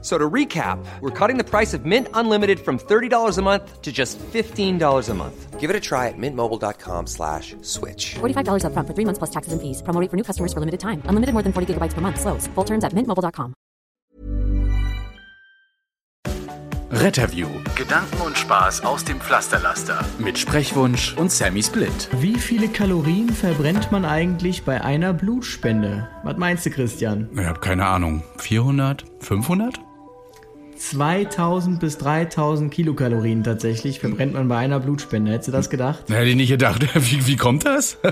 So to recap, we're cutting the price of Mint Unlimited from $30 a month to just $15 a month. Give it a try at mintmobile.com slash switch. $45 upfront for three months plus taxes and fees. Promo rate for new customers for limited time. Unlimited more than 40 gigabytes per month. Slows. Full terms at mintmobile.com. Retterview. Gedanken und Spaß aus dem Pflasterlaster. Mit Sprechwunsch und Sammy Split. Wie viele Kalorien verbrennt man eigentlich bei einer Blutspende? Was meinst du, Christian? Ich habe keine Ahnung. 400? 500? 2000 bis 3000 Kilokalorien tatsächlich verbrennt man bei einer Blutspende. Hättest du das gedacht? Hätte ich nicht gedacht. Wie, wie kommt das?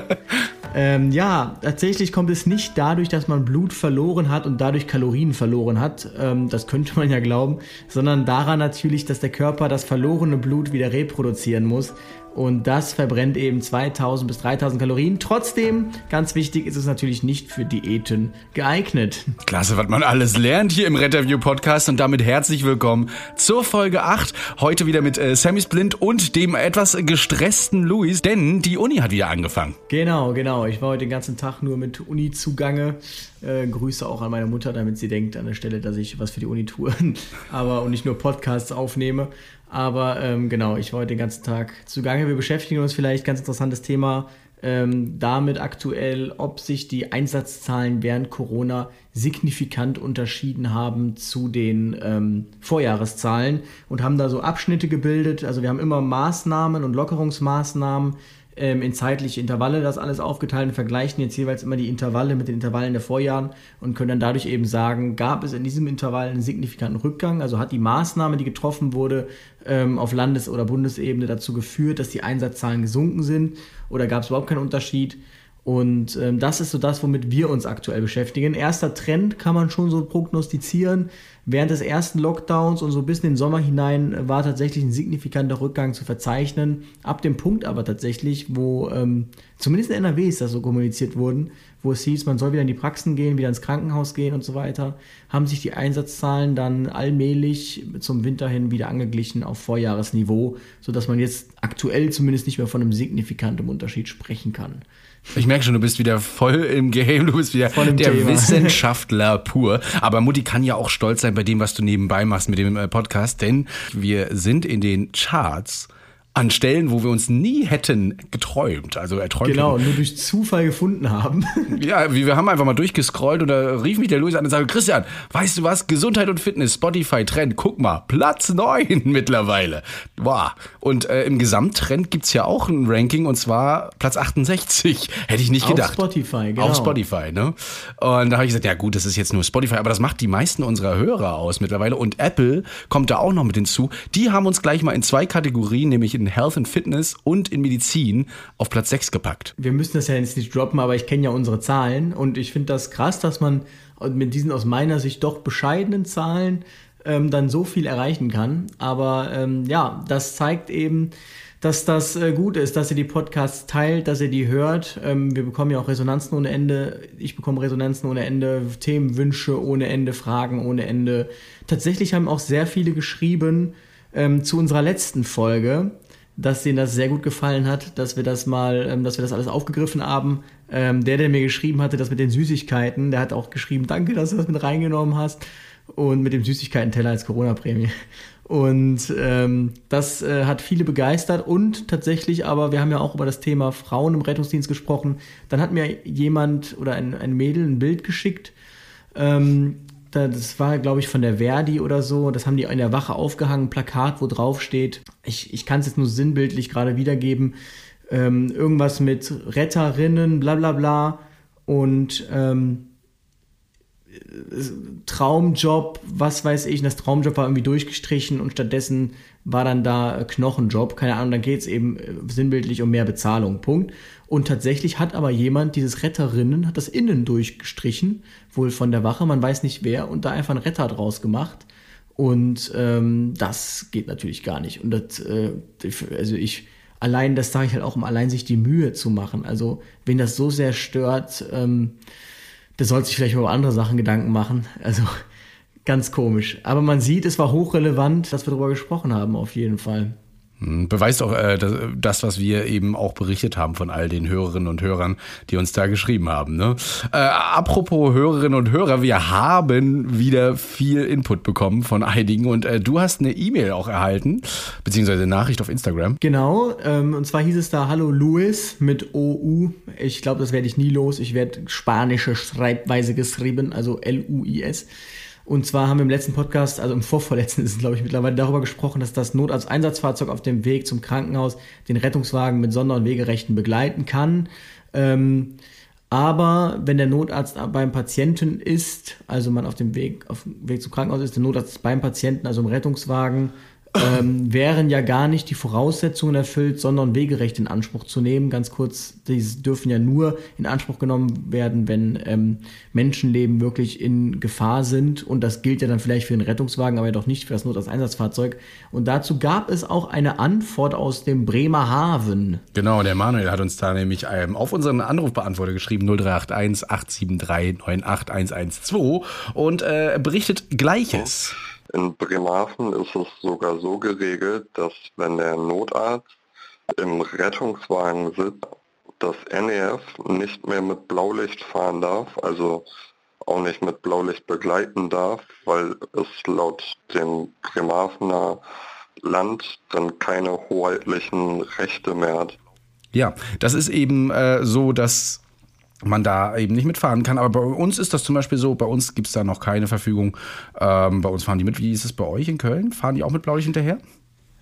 Ähm, ja, tatsächlich kommt es nicht dadurch, dass man Blut verloren hat und dadurch Kalorien verloren hat. Ähm, das könnte man ja glauben, sondern daran natürlich, dass der Körper das verlorene Blut wieder reproduzieren muss. Und das verbrennt eben 2000 bis 3000 Kalorien. Trotzdem, ganz wichtig, ist es natürlich nicht für Diäten geeignet. Klasse, was man alles lernt hier im Retterview Podcast und damit herzlich willkommen zur Folge 8. Heute wieder mit äh, Sammy Splint und dem etwas gestressten Luis, denn die Uni hat wieder angefangen. Genau, genau. Ich war heute den ganzen Tag nur mit Uni zugange. Äh, Grüße auch an meine Mutter, damit sie denkt an der Stelle, dass ich was für die Uni tue, aber und nicht nur Podcasts aufnehme. Aber ähm, genau, ich war heute den ganzen Tag zugange. Wir beschäftigen uns vielleicht, ganz interessantes Thema, ähm, damit aktuell, ob sich die Einsatzzahlen während Corona signifikant unterschieden haben zu den ähm, Vorjahreszahlen und haben da so Abschnitte gebildet. Also wir haben immer Maßnahmen und Lockerungsmaßnahmen ähm, in zeitliche Intervalle das alles aufgeteilt und vergleichen jetzt jeweils immer die Intervalle mit den Intervallen der Vorjahren und können dann dadurch eben sagen, gab es in diesem Intervall einen signifikanten Rückgang, also hat die Maßnahme, die getroffen wurde, ähm, auf Landes- oder Bundesebene dazu geführt, dass die Einsatzzahlen gesunken sind oder gab es überhaupt keinen Unterschied. Und ähm, das ist so das, womit wir uns aktuell beschäftigen. Erster Trend kann man schon so prognostizieren. Während des ersten Lockdowns und so bis in den Sommer hinein war tatsächlich ein signifikanter Rückgang zu verzeichnen. Ab dem Punkt aber tatsächlich, wo ähm, zumindest in NRW ist das so kommuniziert wurden, wo es hieß, man soll wieder in die Praxen gehen, wieder ins Krankenhaus gehen und so weiter, haben sich die Einsatzzahlen dann allmählich zum Winter hin wieder angeglichen auf Vorjahresniveau, sodass man jetzt aktuell zumindest nicht mehr von einem signifikanten Unterschied sprechen kann. Ich merke schon, du bist wieder voll im Game, du bist wieder der Thema. Wissenschaftler pur. Aber Mutti kann ja auch stolz sein bei dem, was du nebenbei machst mit dem äh, Podcast, denn wir sind in den Charts an Stellen, wo wir uns nie hätten geträumt, also erträumt. Genau, nur durch Zufall gefunden haben. Ja, wir haben einfach mal durchgescrollt und da rief mich der Luis an und sagte, Christian, weißt du was? Gesundheit und Fitness, Spotify Trend, guck mal, Platz neun mittlerweile. Wow. Und äh, im Gesamttrend gibt's ja auch ein Ranking und zwar Platz 68. Hätte ich nicht gedacht. Auf Spotify, genau. Auf Spotify, ne? Und da habe ich gesagt, ja gut, das ist jetzt nur Spotify, aber das macht die meisten unserer Hörer aus mittlerweile. Und Apple kommt da auch noch mit hinzu. Die haben uns gleich mal in zwei Kategorien, nämlich in Health and Fitness und in Medizin auf Platz 6 gepackt. Wir müssen das ja jetzt nicht droppen, aber ich kenne ja unsere Zahlen und ich finde das krass, dass man mit diesen aus meiner Sicht doch bescheidenen Zahlen ähm, dann so viel erreichen kann. Aber ähm, ja, das zeigt eben, dass das äh, gut ist, dass ihr die Podcasts teilt, dass ihr die hört. Ähm, wir bekommen ja auch Resonanzen ohne Ende. Ich bekomme Resonanzen ohne Ende, Themenwünsche ohne Ende, Fragen ohne Ende. Tatsächlich haben auch sehr viele geschrieben ähm, zu unserer letzten Folge, dass denen das sehr gut gefallen hat, dass wir das mal, ähm, dass wir das alles aufgegriffen haben. Ähm, der, der mir geschrieben hatte, das mit den Süßigkeiten, der hat auch geschrieben, danke, dass du das mit reingenommen hast. Und mit dem Süßigkeiten-Teller als Corona-Prämie. Und ähm, das äh, hat viele begeistert und tatsächlich aber, wir haben ja auch über das Thema Frauen im Rettungsdienst gesprochen. Dann hat mir jemand oder ein, ein Mädel ein Bild geschickt. Ähm, das war, glaube ich, von der Verdi oder so. Das haben die in der Wache aufgehangen, ein Plakat, wo drauf steht. Ich, ich kann es jetzt nur sinnbildlich gerade wiedergeben. Ähm, irgendwas mit Retterinnen, bla bla bla. Und ähm, Traumjob, was weiß ich, das Traumjob war irgendwie durchgestrichen und stattdessen war dann da Knochenjob, keine Ahnung, dann geht es eben sinnbildlich um mehr Bezahlung, Punkt. Und tatsächlich hat aber jemand dieses Retterinnen, hat das innen durchgestrichen, wohl von der Wache, man weiß nicht wer, und da einfach ein Retter draus gemacht. Und ähm, das geht natürlich gar nicht. Und das, äh, also ich, allein, das sage ich halt auch, um allein sich die Mühe zu machen. Also, wenn das so sehr stört, ähm, der soll sich vielleicht über andere Sachen Gedanken machen. Also Ganz komisch. Aber man sieht, es war hochrelevant, dass wir darüber gesprochen haben, auf jeden Fall. Hm, beweist auch äh, das, was wir eben auch berichtet haben von all den Hörerinnen und Hörern, die uns da geschrieben haben. Ne? Äh, apropos Hörerinnen und Hörer, wir haben wieder viel Input bekommen von einigen und äh, du hast eine E-Mail auch erhalten, beziehungsweise eine Nachricht auf Instagram. Genau, ähm, und zwar hieß es da Hallo Luis mit OU. Ich glaube, das werde ich nie los. Ich werde spanische Schreibweise geschrieben, also L-U-I-S. Und zwar haben wir im letzten Podcast, also im vorvorletzten ist es, glaube ich, mittlerweile darüber gesprochen, dass das Notarzteinsatzfahrzeug auf dem Weg zum Krankenhaus den Rettungswagen mit Sonder- und Wegerechten begleiten kann. Ähm, aber wenn der Notarzt beim Patienten ist, also man auf dem Weg, auf dem Weg zum Krankenhaus ist, der Notarzt beim Patienten, also im Rettungswagen, ähm, wären ja gar nicht die Voraussetzungen erfüllt, sondern Wegerecht in Anspruch zu nehmen. Ganz kurz, die dürfen ja nur in Anspruch genommen werden, wenn ähm, Menschenleben wirklich in Gefahr sind. Und das gilt ja dann vielleicht für den Rettungswagen, aber doch nicht für das Notarzteinsatzfahrzeug. Und dazu gab es auch eine Antwort aus dem Bremerhaven. Genau, der Manuel hat uns da nämlich ähm, auf unseren Anrufbeantworter geschrieben, 0381 873 98112 und äh, berichtet Gleiches. In Bremerhaven ist es sogar so geregelt, dass wenn der Notarzt im Rettungswagen sitzt, das NEF nicht mehr mit Blaulicht fahren darf, also auch nicht mit Blaulicht begleiten darf, weil es laut dem Bremerhavener Land dann keine hoheitlichen Rechte mehr hat. Ja, das ist eben äh, so, dass man da eben nicht mitfahren kann. Aber bei uns ist das zum Beispiel so, bei uns gibt es da noch keine Verfügung. Ähm, bei uns fahren die mit. Wie ist es bei euch in Köln? Fahren die auch mit Blaulicht hinterher?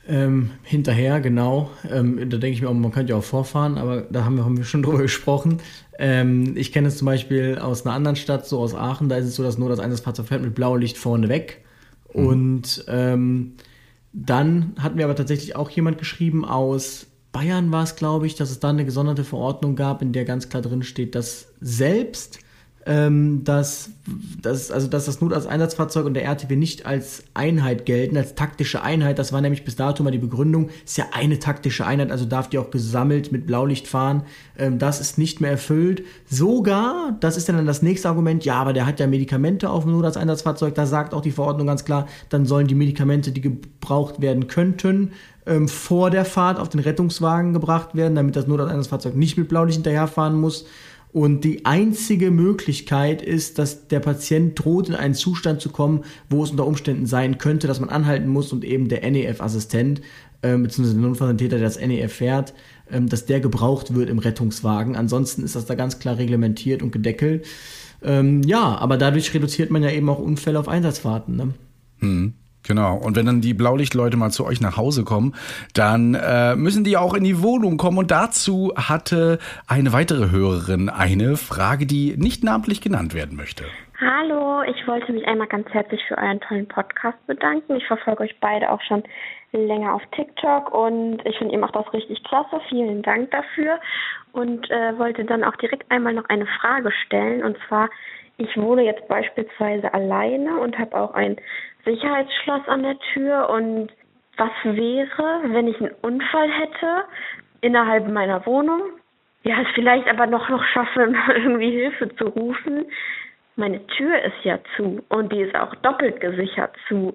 Ähm, hinterher, genau. Ähm, da denke ich mir auch, man könnte ja auch vorfahren, aber da haben wir, haben wir schon drüber gesprochen. Ähm, ich kenne es zum Beispiel aus einer anderen Stadt, so aus Aachen, da ist es so, dass nur das eine Fahrzeug fährt mit Blaulicht vorne weg. Mhm. Und ähm, dann hat mir aber tatsächlich auch jemand geschrieben aus Bayern war es, glaube ich, dass es da eine gesonderte Verordnung gab, in der ganz klar drin steht, dass selbst ähm, dass, dass, also dass das Notarzteinsatzfahrzeug und der RTW nicht als Einheit gelten, als taktische Einheit. Das war nämlich bis dato mal die Begründung. Ist ja eine taktische Einheit, also darf die auch gesammelt mit Blaulicht fahren. Ähm, das ist nicht mehr erfüllt. Sogar, das ist dann das nächste Argument, ja, aber der hat ja Medikamente auf dem Notarzteinsatzfahrzeug. Da sagt auch die Verordnung ganz klar, dann sollen die Medikamente, die gebraucht werden könnten, ähm, vor der Fahrt auf den Rettungswagen gebracht werden, damit das Notarzteinsatzfahrzeug nicht mit Blaulicht hinterherfahren muss. Und die einzige Möglichkeit ist, dass der Patient droht, in einen Zustand zu kommen, wo es unter Umständen sein könnte, dass man anhalten muss und eben der NEF-Assistent, äh, beziehungsweise der Notfallsanitäter, der das NEF fährt, äh, dass der gebraucht wird im Rettungswagen. Ansonsten ist das da ganz klar reglementiert und gedeckelt. Ähm, ja, aber dadurch reduziert man ja eben auch Unfälle auf Einsatzfahrten. Ne? Hm. Genau. Und wenn dann die Blaulichtleute mal zu euch nach Hause kommen, dann äh, müssen die auch in die Wohnung kommen. Und dazu hatte eine weitere Hörerin eine Frage, die nicht namentlich genannt werden möchte. Hallo, ich wollte mich einmal ganz herzlich für euren tollen Podcast bedanken. Ich verfolge euch beide auch schon länger auf TikTok und ich finde, ihr macht das richtig klasse. Vielen Dank dafür. Und äh, wollte dann auch direkt einmal noch eine Frage stellen. Und zwar, ich wohne jetzt beispielsweise alleine und habe auch ein Sicherheitsschloss an der Tür und was wäre, wenn ich einen Unfall hätte innerhalb meiner Wohnung? Ja, es vielleicht aber noch noch schaffe, irgendwie Hilfe zu rufen. Meine Tür ist ja zu und die ist auch doppelt gesichert zu.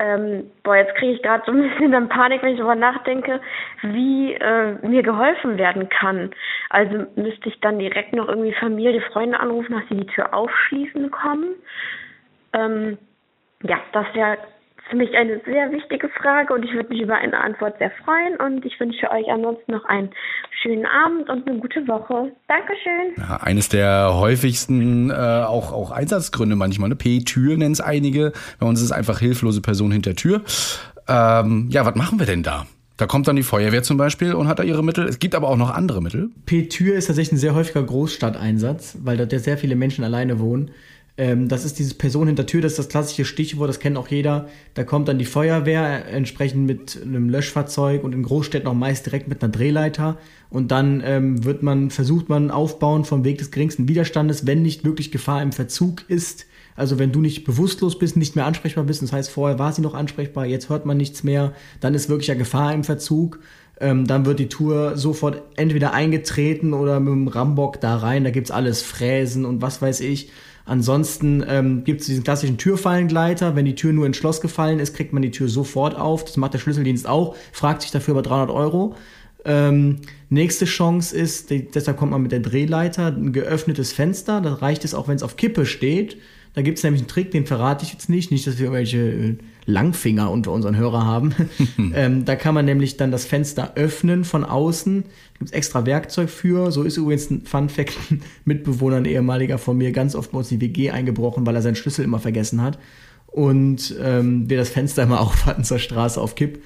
Ähm, boah, jetzt kriege ich gerade so ein bisschen dann Panik, wenn ich darüber nachdenke, wie äh, mir geholfen werden kann. Also müsste ich dann direkt noch irgendwie Familie, Freunde anrufen, dass sie die Tür aufschließen kommen. Ähm, ja, das wäre für mich eine sehr wichtige Frage und ich würde mich über eine Antwort sehr freuen und ich wünsche euch ansonsten noch einen schönen Abend und eine gute Woche. Dankeschön. Ja, eines der häufigsten äh, auch, auch Einsatzgründe manchmal, ne? P-Tür nennen es einige. Bei uns ist es einfach hilflose Person hinter Tür. Ähm, ja, was machen wir denn da? Da kommt dann die Feuerwehr zum Beispiel und hat da ihre Mittel. Es gibt aber auch noch andere Mittel. P-Tür ist tatsächlich ein sehr häufiger Großstadteinsatz, weil dort ja sehr viele Menschen alleine wohnen. Ähm, das ist dieses Person hinter Tür, das ist das klassische Stichwort, das kennt auch jeder. Da kommt dann die Feuerwehr entsprechend mit einem Löschfahrzeug und in Großstädten auch meist direkt mit einer Drehleiter. Und dann ähm, wird man, versucht man aufbauen vom Weg des geringsten Widerstandes, wenn nicht wirklich Gefahr im Verzug ist. Also wenn du nicht bewusstlos bist, nicht mehr ansprechbar bist, das heißt vorher war sie noch ansprechbar, jetzt hört man nichts mehr, dann ist wirklich ja Gefahr im Verzug. Ähm, dann wird die Tour sofort entweder eingetreten oder mit dem Rambock da rein, da gibt's alles, Fräsen und was weiß ich. Ansonsten ähm, gibt es diesen klassischen Türfallengleiter. Wenn die Tür nur ins Schloss gefallen ist, kriegt man die Tür sofort auf. Das macht der Schlüsseldienst auch, fragt sich dafür über 300 Euro. Ähm, nächste Chance ist, deshalb kommt man mit der Drehleiter, ein geöffnetes Fenster. Da reicht es auch, wenn es auf Kippe steht. Da gibt es nämlich einen Trick, den verrate ich jetzt nicht. Nicht, dass wir irgendwelche äh, Langfinger unter unseren Hörer haben. ähm, da kann man nämlich dann das Fenster öffnen von außen. Da gibt es extra Werkzeug für. So ist übrigens ein Fun-Fact: Mitbewohner, ein ehemaliger von mir, ganz oft bei uns die WG eingebrochen, weil er seinen Schlüssel immer vergessen hat. Und ähm, wir das Fenster immer auf hatten zur Straße auf Kipp.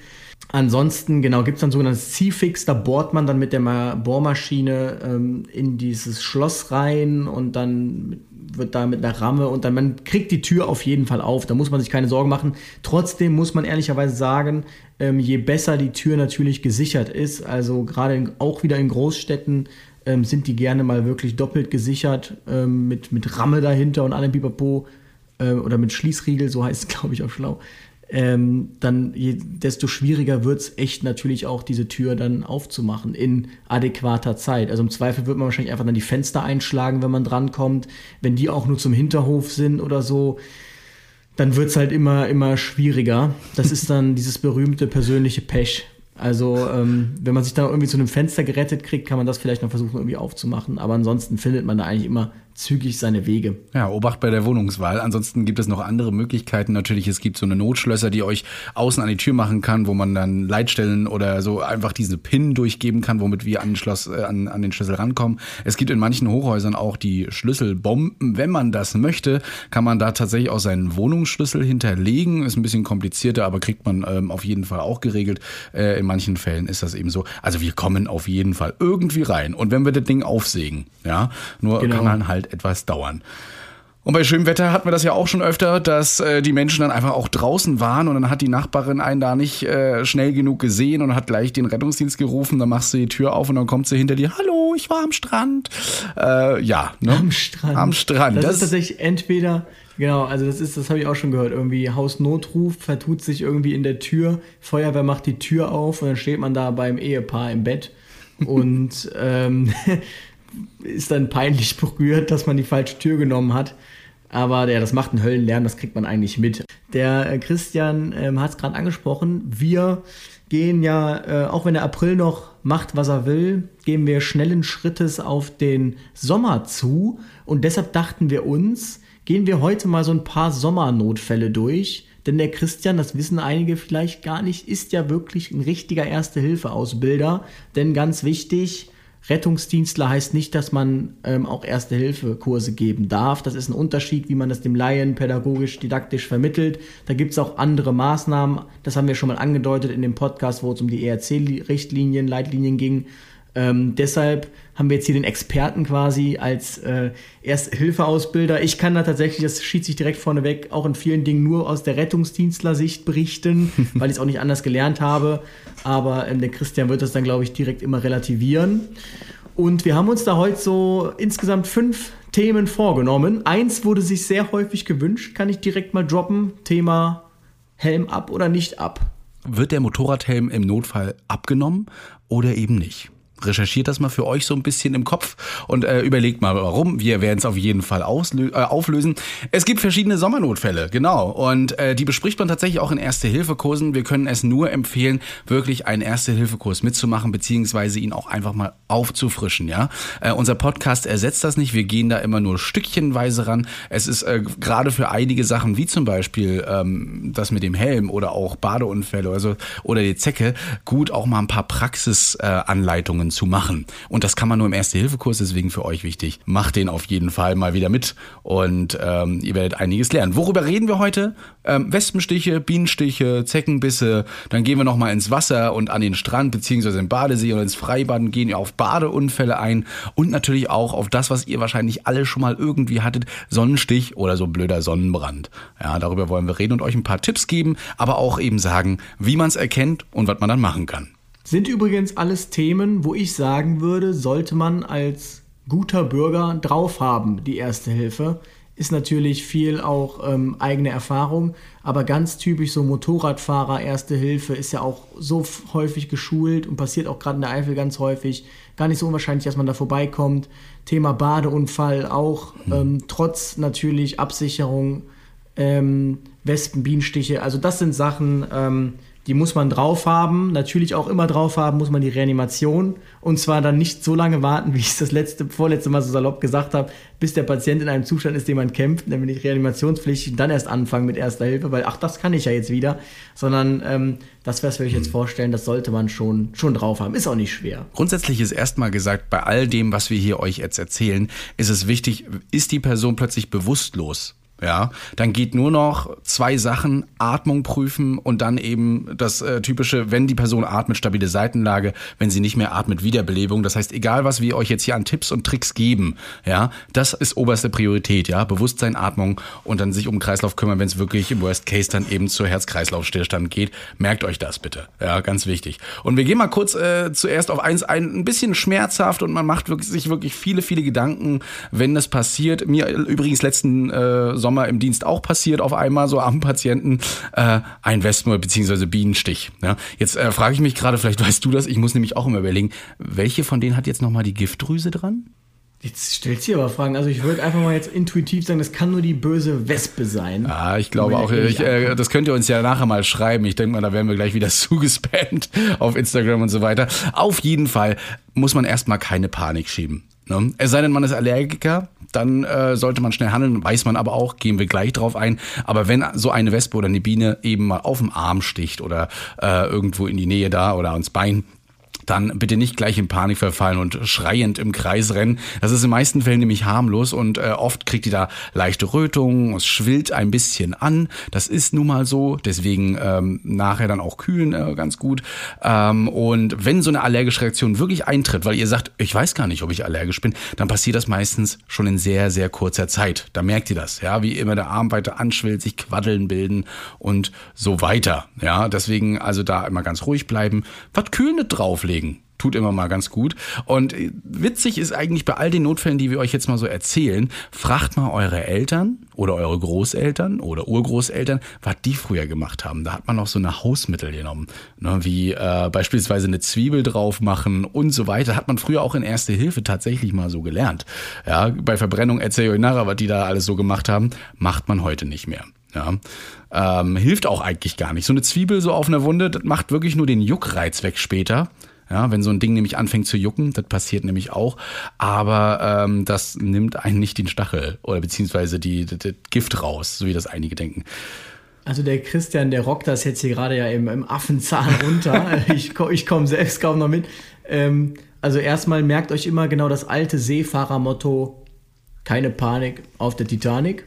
Ansonsten, genau, gibt es dann sogenanntes Ziehfix, da bohrt man dann mit der Bohrmaschine ähm, in dieses Schloss rein und dann wird da mit einer Ramme und dann man kriegt die Tür auf jeden Fall auf. Da muss man sich keine Sorgen machen. Trotzdem muss man ehrlicherweise sagen, ähm, je besser die Tür natürlich gesichert ist, also gerade auch wieder in Großstädten ähm, sind die gerne mal wirklich doppelt gesichert ähm, mit, mit Ramme dahinter und allem Bipapo äh, oder mit Schließriegel, so heißt es glaube ich auch schlau ähm, dann je, desto schwieriger wird es echt natürlich auch, diese Tür dann aufzumachen in adäquater Zeit. Also im Zweifel wird man wahrscheinlich einfach dann die Fenster einschlagen, wenn man drankommt. Wenn die auch nur zum Hinterhof sind oder so, dann wird es halt immer, immer schwieriger. Das ist dann dieses berühmte persönliche Pech. Also, ähm, wenn man sich dann irgendwie zu einem Fenster gerettet kriegt, kann man das vielleicht noch versuchen, irgendwie aufzumachen. Aber ansonsten findet man da eigentlich immer zügig seine Wege. Ja, Obacht bei der Wohnungswahl. Ansonsten gibt es noch andere Möglichkeiten. Natürlich, es gibt so eine Notschlösser, die euch außen an die Tür machen kann, wo man dann Leitstellen oder so einfach diese PIN durchgeben kann, womit wir an den, Schloss, äh, an, an den Schlüssel rankommen. Es gibt in manchen Hochhäusern auch die Schlüsselbomben. Wenn man das möchte, kann man da tatsächlich auch seinen Wohnungsschlüssel hinterlegen. Ist ein bisschen komplizierter, aber kriegt man ähm, auf jeden Fall auch geregelt. Äh, in manchen Fällen ist das eben so. Also wir kommen auf jeden Fall irgendwie rein. Und wenn wir das Ding aufsägen, ja, nur genau. kann man halt halt etwas dauern. Und bei schönem Wetter hatten wir das ja auch schon öfter, dass äh, die Menschen dann einfach auch draußen waren und dann hat die Nachbarin einen da nicht äh, schnell genug gesehen und hat gleich den Rettungsdienst gerufen. Dann machst du die Tür auf und dann kommt sie hinter dir. Hallo, ich war am Strand. Äh, ja, ne? Am Strand. Am Strand. Das, das ist tatsächlich entweder Genau, also das ist, das habe ich auch schon gehört. Irgendwie Hausnotruf vertut sich irgendwie in der Tür, Feuerwehr macht die Tür auf und dann steht man da beim Ehepaar im Bett und ähm, ist dann peinlich berührt, dass man die falsche Tür genommen hat. Aber ja, das macht einen Höllenlärm, das kriegt man eigentlich mit. Der äh, Christian ähm, hat es gerade angesprochen. Wir gehen ja, äh, auch wenn der April noch macht, was er will, gehen wir schnellen Schrittes auf den Sommer zu. Und deshalb dachten wir uns, gehen wir heute mal so ein paar Sommernotfälle durch. Denn der Christian, das wissen einige vielleicht gar nicht, ist ja wirklich ein richtiger Erste-Hilfe-Ausbilder. Denn ganz wichtig, Rettungsdienstler heißt nicht, dass man ähm, auch Erste-Hilfe-Kurse geben darf. Das ist ein Unterschied, wie man das dem Laien pädagogisch, didaktisch vermittelt. Da gibt es auch andere Maßnahmen. Das haben wir schon mal angedeutet in dem Podcast, wo es um die ERC-Richtlinien, Leitlinien ging. Ähm, deshalb haben wir jetzt hier den Experten quasi als äh, Erste-Hilfe-Ausbilder. Ich kann da tatsächlich, das schießt sich direkt vorneweg, auch in vielen Dingen nur aus der Rettungsdienstler-Sicht berichten, weil ich es auch nicht anders gelernt habe. Aber ähm, der Christian wird das dann, glaube ich, direkt immer relativieren. Und wir haben uns da heute so insgesamt fünf Themen vorgenommen. Eins wurde sich sehr häufig gewünscht, kann ich direkt mal droppen. Thema Helm ab oder nicht ab. Wird der Motorradhelm im Notfall abgenommen oder eben nicht? Recherchiert das mal für euch so ein bisschen im Kopf und äh, überlegt mal warum. Wir werden es auf jeden Fall auslö äh, auflösen. Es gibt verschiedene Sommernotfälle, genau. Und äh, die bespricht man tatsächlich auch in Erste-Hilfe-Kursen. Wir können es nur empfehlen, wirklich einen Erste-Hilfe-Kurs mitzumachen, beziehungsweise ihn auch einfach mal aufzufrischen, ja. Äh, unser Podcast ersetzt das nicht. Wir gehen da immer nur stückchenweise ran. Es ist äh, gerade für einige Sachen, wie zum Beispiel ähm, das mit dem Helm oder auch Badeunfälle oder so, oder die Zecke, gut auch mal ein paar Praxisanleitungen zu machen. Und das kann man nur im Erste-Hilfe-Kurs, deswegen für euch wichtig. Macht den auf jeden Fall mal wieder mit und ähm, ihr werdet einiges lernen. Worüber reden wir heute? Ähm, Wespenstiche, Bienenstiche, Zeckenbisse. Dann gehen wir nochmal ins Wasser und an den Strand beziehungsweise in Badesee oder ins Freibad und gehen auf Badeunfälle ein und natürlich auch auf das, was ihr wahrscheinlich alle schon mal irgendwie hattet, Sonnenstich oder so blöder Sonnenbrand. Ja, darüber wollen wir reden und euch ein paar Tipps geben, aber auch eben sagen, wie man es erkennt und was man dann machen kann. Sind übrigens alles Themen, wo ich sagen würde, sollte man als guter Bürger drauf haben, die Erste Hilfe. ist natürlich viel auch ähm, eigene Erfahrung, aber ganz typisch so Motorradfahrer, Erste Hilfe ist ja auch so häufig geschult und passiert auch gerade in der Eifel ganz häufig. Gar nicht so unwahrscheinlich, dass man da vorbeikommt. Thema Badeunfall auch, mhm. ähm, trotz natürlich Absicherung, ähm, Wespen, Bienenstiche. Also das sind Sachen, ähm, die muss man drauf haben. Natürlich auch immer drauf haben muss man die Reanimation. Und zwar dann nicht so lange warten, wie ich es das letzte, vorletzte Mal so salopp gesagt habe, bis der Patient in einem Zustand ist, den man kämpft, nämlich reanimationspflichtig und dann erst anfangen mit erster Hilfe, weil ach, das kann ich ja jetzt wieder. Sondern ähm, das, was wir euch jetzt vorstellen, das sollte man schon, schon drauf haben. Ist auch nicht schwer. Grundsätzlich ist erstmal gesagt, bei all dem, was wir hier euch jetzt erzählen, ist es wichtig, ist die Person plötzlich bewusstlos? Ja, dann geht nur noch zwei Sachen, Atmung prüfen und dann eben das äh, typische, wenn die Person atmet, stabile Seitenlage, wenn sie nicht mehr atmet, Wiederbelebung. Das heißt, egal was wir euch jetzt hier an Tipps und Tricks geben, ja, das ist oberste Priorität, ja, Bewusstsein, Atmung und dann sich um Kreislauf kümmern, wenn es wirklich im Worst Case dann eben zur Herz-Kreislauf-Stillstand geht. Merkt euch das bitte, ja, ganz wichtig. Und wir gehen mal kurz äh, zuerst auf eins ein, ein bisschen schmerzhaft und man macht wirklich, sich wirklich viele, viele Gedanken, wenn das passiert. Mir übrigens letzten äh, Sommer Sommer im Dienst auch passiert, auf einmal so am Patienten, äh, ein Wespen- bzw. Bienenstich. Ja? Jetzt äh, frage ich mich gerade, vielleicht weißt du das, ich muss nämlich auch immer überlegen, welche von denen hat jetzt nochmal die Giftdrüse dran? Jetzt stellt sie aber Fragen. Also ich würde einfach mal jetzt intuitiv sagen, das kann nur die böse Wespe sein. Ah, ich glaube auch. Ich, äh, das könnt ihr uns ja nachher mal schreiben. Ich denke mal, da werden wir gleich wieder zugespammt auf Instagram und so weiter. Auf jeden Fall muss man erstmal keine Panik schieben. Ne? Es sei denn, man ist Allergiker, dann äh, sollte man schnell handeln, weiß man aber auch, gehen wir gleich drauf ein. Aber wenn so eine Wespe oder eine Biene eben mal auf dem Arm sticht oder äh, irgendwo in die Nähe da oder ans Bein, dann bitte nicht gleich in Panik verfallen und schreiend im Kreis rennen. Das ist in meisten Fällen nämlich harmlos und äh, oft kriegt ihr da leichte Rötungen, es schwillt ein bisschen an. Das ist nun mal so, deswegen ähm, nachher dann auch kühlen äh, ganz gut. Ähm, und wenn so eine allergische Reaktion wirklich eintritt, weil ihr sagt, ich weiß gar nicht, ob ich allergisch bin, dann passiert das meistens schon in sehr, sehr kurzer Zeit. Da merkt ihr das, ja, wie immer der Arm weiter anschwillt, sich Quaddeln bilden und so weiter. Ja, deswegen also da immer ganz ruhig bleiben, was Kühlendes drauflegen legen. Tut immer mal ganz gut. Und witzig ist eigentlich bei all den Notfällen, die wir euch jetzt mal so erzählen, fragt mal eure Eltern oder eure Großeltern oder Urgroßeltern, was die früher gemacht haben. Da hat man noch so eine Hausmittel genommen, ne, wie äh, beispielsweise eine Zwiebel drauf machen und so weiter. Hat man früher auch in Erste Hilfe tatsächlich mal so gelernt. Ja, bei Verbrennung erzähle ich euch nachher, was die da alles so gemacht haben, macht man heute nicht mehr. Ja, ähm, hilft auch eigentlich gar nicht. So eine Zwiebel so auf einer Wunde, das macht wirklich nur den Juckreiz weg später. Ja, wenn so ein Ding nämlich anfängt zu jucken, das passiert nämlich auch, aber ähm, das nimmt einen nicht den Stachel oder beziehungsweise die, die, die Gift raus, so wie das einige denken. Also der Christian, der rockt das jetzt hier gerade ja im, im Affenzahn runter. ich ich komme selbst kaum noch mit. Ähm, also erstmal merkt euch immer genau das alte Seefahrermotto, keine Panik auf der Titanic.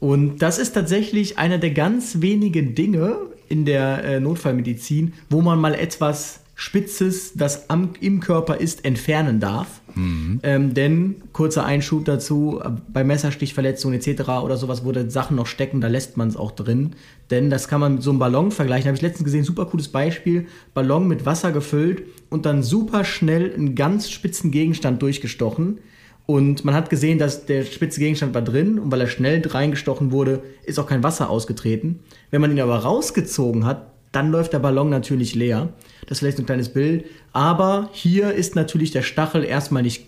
Und das ist tatsächlich einer der ganz wenigen Dinge in der äh, Notfallmedizin, wo man mal etwas Spitzes, das am, im Körper ist, entfernen darf. Mhm. Ähm, denn, kurzer Einschub dazu, bei Messerstichverletzungen etc. oder sowas, wo da Sachen noch stecken, da lässt man es auch drin. Denn das kann man mit so einem Ballon vergleichen. Habe ich letztens gesehen, super cooles Beispiel. Ballon mit Wasser gefüllt und dann super schnell einen ganz spitzen Gegenstand durchgestochen und man hat gesehen, dass der spitze Gegenstand war drin und weil er schnell reingestochen wurde, ist auch kein Wasser ausgetreten. Wenn man ihn aber rausgezogen hat, dann läuft der Ballon natürlich leer. Das ist vielleicht ein kleines Bild. Aber hier ist natürlich der Stachel erstmal nicht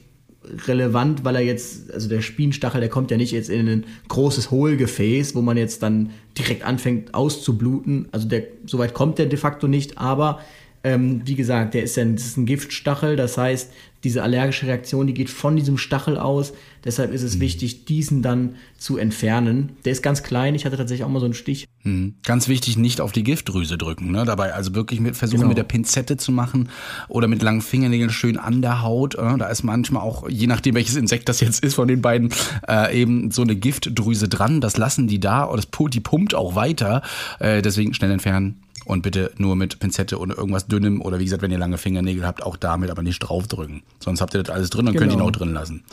relevant, weil er jetzt, also der Spienstachel, der kommt ja nicht jetzt in ein großes Hohlgefäß, wo man jetzt dann direkt anfängt auszubluten. Also der, soweit kommt der de facto nicht, aber ähm, wie gesagt, der ist ja das ist ein Giftstachel, das heißt, diese allergische Reaktion, die geht von diesem Stachel aus. Deshalb ist es mhm. wichtig, diesen dann zu entfernen. Der ist ganz klein. Ich hatte tatsächlich auch mal so einen Stich. Mhm. Ganz wichtig, nicht auf die Giftdrüse drücken. Ne? Dabei also wirklich mit, versuchen genau. mit der Pinzette zu machen oder mit langen Fingernägeln schön an der Haut. Äh? Da ist manchmal auch, je nachdem welches Insekt das jetzt ist von den beiden, äh, eben so eine Giftdrüse dran. Das lassen die da und das, die pumpt auch weiter. Äh, deswegen schnell entfernen und bitte nur mit Pinzette oder irgendwas dünnem oder wie gesagt, wenn ihr lange Fingernägel habt, auch damit aber nicht draufdrücken. Sonst habt ihr das alles drin und genau. könnt ihn auch drin lassen.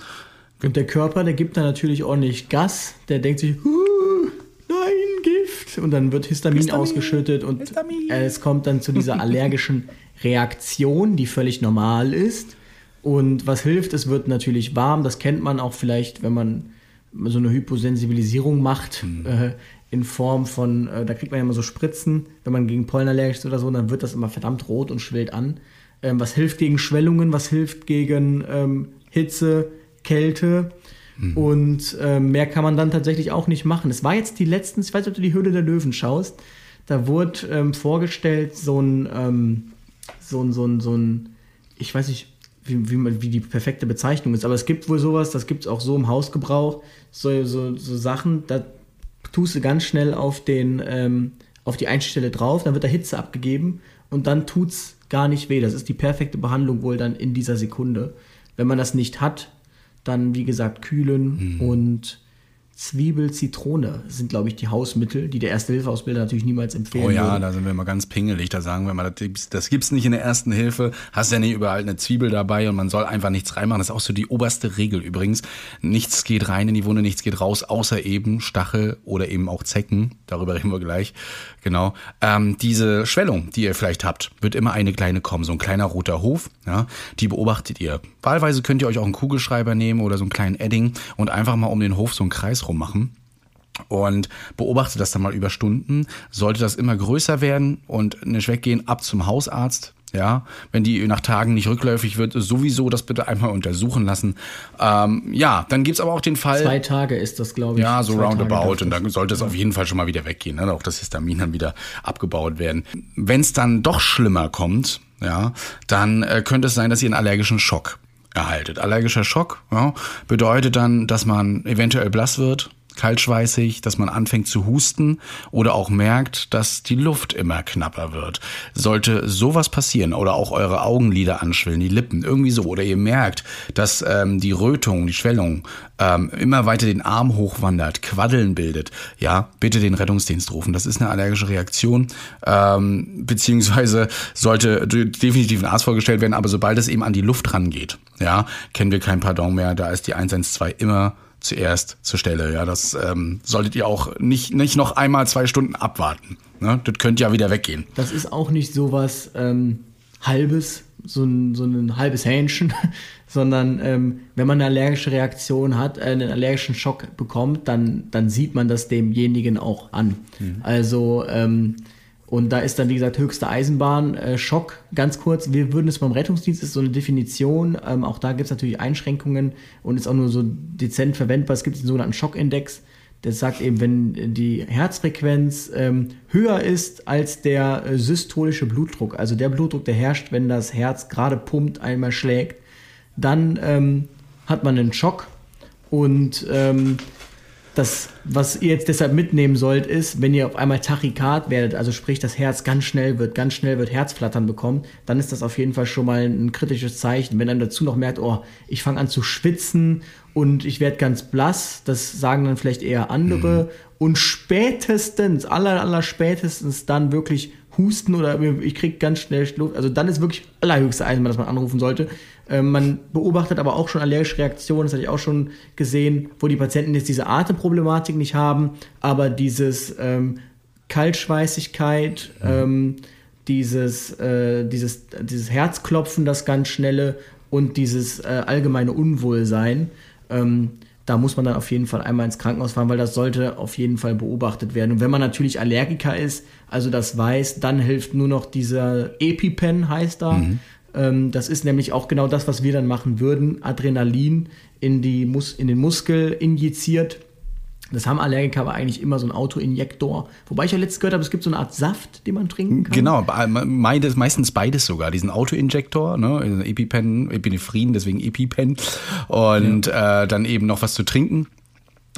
Und der Körper, der gibt dann natürlich ordentlich Gas. Der denkt sich, nein, Gift. Und dann wird Histamin, Histamin ausgeschüttet und Histamin. es kommt dann zu dieser allergischen Reaktion, die völlig normal ist. Und was hilft, es wird natürlich warm. Das kennt man auch vielleicht, wenn man so eine Hyposensibilisierung macht. Mhm. In Form von, äh, da kriegt man ja immer so Spritzen, wenn man gegen Pollen allergisch ist oder so, dann wird das immer verdammt rot und schwillt an. Ähm, was hilft gegen Schwellungen, was hilft gegen ähm, Hitze, Kälte. Mhm. Und äh, mehr kann man dann tatsächlich auch nicht machen. Es war jetzt die letzten, ich weiß nicht, ob du die Höhle der Löwen schaust, da wurde ähm, vorgestellt so ein, ähm, so ein, so ein, so ein, ich weiß nicht, wie, wie, wie die perfekte Bezeichnung ist, aber es gibt wohl sowas, das gibt es auch so im Hausgebrauch, so, so, so Sachen, da tust du ganz schnell auf, den, ähm, auf die Einstellstelle drauf, dann wird da Hitze abgegeben und dann tut es gar nicht weh. Das ist die perfekte Behandlung wohl dann in dieser Sekunde. Wenn man das nicht hat, dann wie gesagt kühlen mhm. und Zwiebel, Zitrone sind, glaube ich, die Hausmittel, die der Erste-Hilfe-Ausbilder natürlich niemals empfehlen Oh ja, würde. da sind wir immer ganz pingelig. Da sagen wir mal, das, das gibt's nicht in der Ersten Hilfe. Hast ja nicht überall eine Zwiebel dabei und man soll einfach nichts reinmachen. Das ist auch so die oberste Regel übrigens. Nichts geht rein in die Wunde, nichts geht raus, außer eben Stachel oder eben auch Zecken. Darüber reden wir gleich. Genau. Ähm, diese Schwellung, die ihr vielleicht habt, wird immer eine kleine kommen. So ein kleiner roter Hof. Ja, die beobachtet ihr. Wahlweise könnt ihr euch auch einen Kugelschreiber nehmen oder so einen kleinen Edding und einfach mal um den Hof so einen Kreis rummachen und beobachte das dann mal über Stunden. Sollte das immer größer werden und nicht weggehen, ab zum Hausarzt. Ja, wenn die nach Tagen nicht rückläufig wird, sowieso das bitte einmal untersuchen lassen. Ähm, ja, dann gibt's aber auch den Fall. Zwei Tage ist das, glaube ich. Ja, so roundabout. Und dann sollte es auf jeden Fall schon mal wieder weggehen. Ne? Auch das Histamin dann wieder abgebaut werden. Wenn es dann doch schlimmer kommt, ja, dann äh, könnte es sein, dass ihr einen allergischen Schock erhaltet. Allergischer Schock ja, bedeutet dann, dass man eventuell blass wird, kaltschweißig, dass man anfängt zu husten oder auch merkt, dass die Luft immer knapper wird. Sollte sowas passieren oder auch eure Augenlider anschwillen, die Lippen, irgendwie so, oder ihr merkt, dass ähm, die Rötung, die Schwellung ähm, immer weiter den Arm hochwandert, Quaddeln bildet, ja, bitte den Rettungsdienst rufen. Das ist eine allergische Reaktion, ähm, beziehungsweise sollte definitiv ein Arzt vorgestellt werden, aber sobald es eben an die Luft rangeht, ja, kennen wir kein Pardon mehr, da ist die 112 immer zuerst zur Stelle. Ja, das ähm, solltet ihr auch nicht, nicht noch einmal zwei Stunden abwarten. Ne? Das könnte ja wieder weggehen. Das ist auch nicht sowas ähm, halbes, so ein, so ein halbes Hähnchen, sondern ähm, wenn man eine allergische Reaktion hat, äh, einen allergischen Schock bekommt, dann, dann sieht man das demjenigen auch an. Mhm. Also ähm, und da ist dann, wie gesagt, höchste Eisenbahn, äh, Schock, ganz kurz. Wir würden es beim Rettungsdienst, ist so eine Definition. Ähm, auch da gibt es natürlich Einschränkungen und ist auch nur so dezent verwendbar. Es gibt den sogenannten Schockindex. Der sagt eben, wenn die Herzfrequenz ähm, höher ist als der äh, systolische Blutdruck, also der Blutdruck, der herrscht, wenn das Herz gerade pumpt, einmal schlägt, dann ähm, hat man einen Schock und ähm, das, was ihr jetzt deshalb mitnehmen sollt, ist, wenn ihr auf einmal Tachykard werdet, also sprich das Herz ganz schnell wird, ganz schnell wird Herzflattern bekommt, dann ist das auf jeden Fall schon mal ein kritisches Zeichen. Wenn dann dazu noch merkt, oh, ich fange an zu schwitzen und ich werde ganz blass, das sagen dann vielleicht eher andere. Mhm. Und spätestens, aller, aller spätestens dann wirklich Husten oder ich kriege ganz schnell Luft. Also dann ist wirklich allerhöchste Eisenbahn, dass man anrufen sollte. Ähm, man beobachtet aber auch schon allergische Reaktionen, das hatte ich auch schon gesehen, wo die Patienten jetzt diese Atemproblematik nicht haben, aber dieses ähm, Kaltschweißigkeit, mhm. ähm, dieses, äh, dieses, dieses Herzklopfen, das ganz schnelle und dieses äh, allgemeine Unwohlsein. Ähm, da muss man dann auf jeden Fall einmal ins Krankenhaus fahren, weil das sollte auf jeden Fall beobachtet werden. Und wenn man natürlich Allergiker ist, also das weiß, dann hilft nur noch dieser EpiPen, heißt da. Mhm. Ähm, das ist nämlich auch genau das, was wir dann machen würden. Adrenalin in, die Mus in den Muskel injiziert. Das haben Allergiker aber eigentlich immer so ein Autoinjektor. Wobei ich ja letztens gehört habe, es gibt so eine Art Saft, den man trinken kann. Genau, meistens beides sogar. Diesen Autoinjektor, ne, EpiPen, Epinephrin, deswegen EpiPen. Und ja. äh, dann eben noch was zu trinken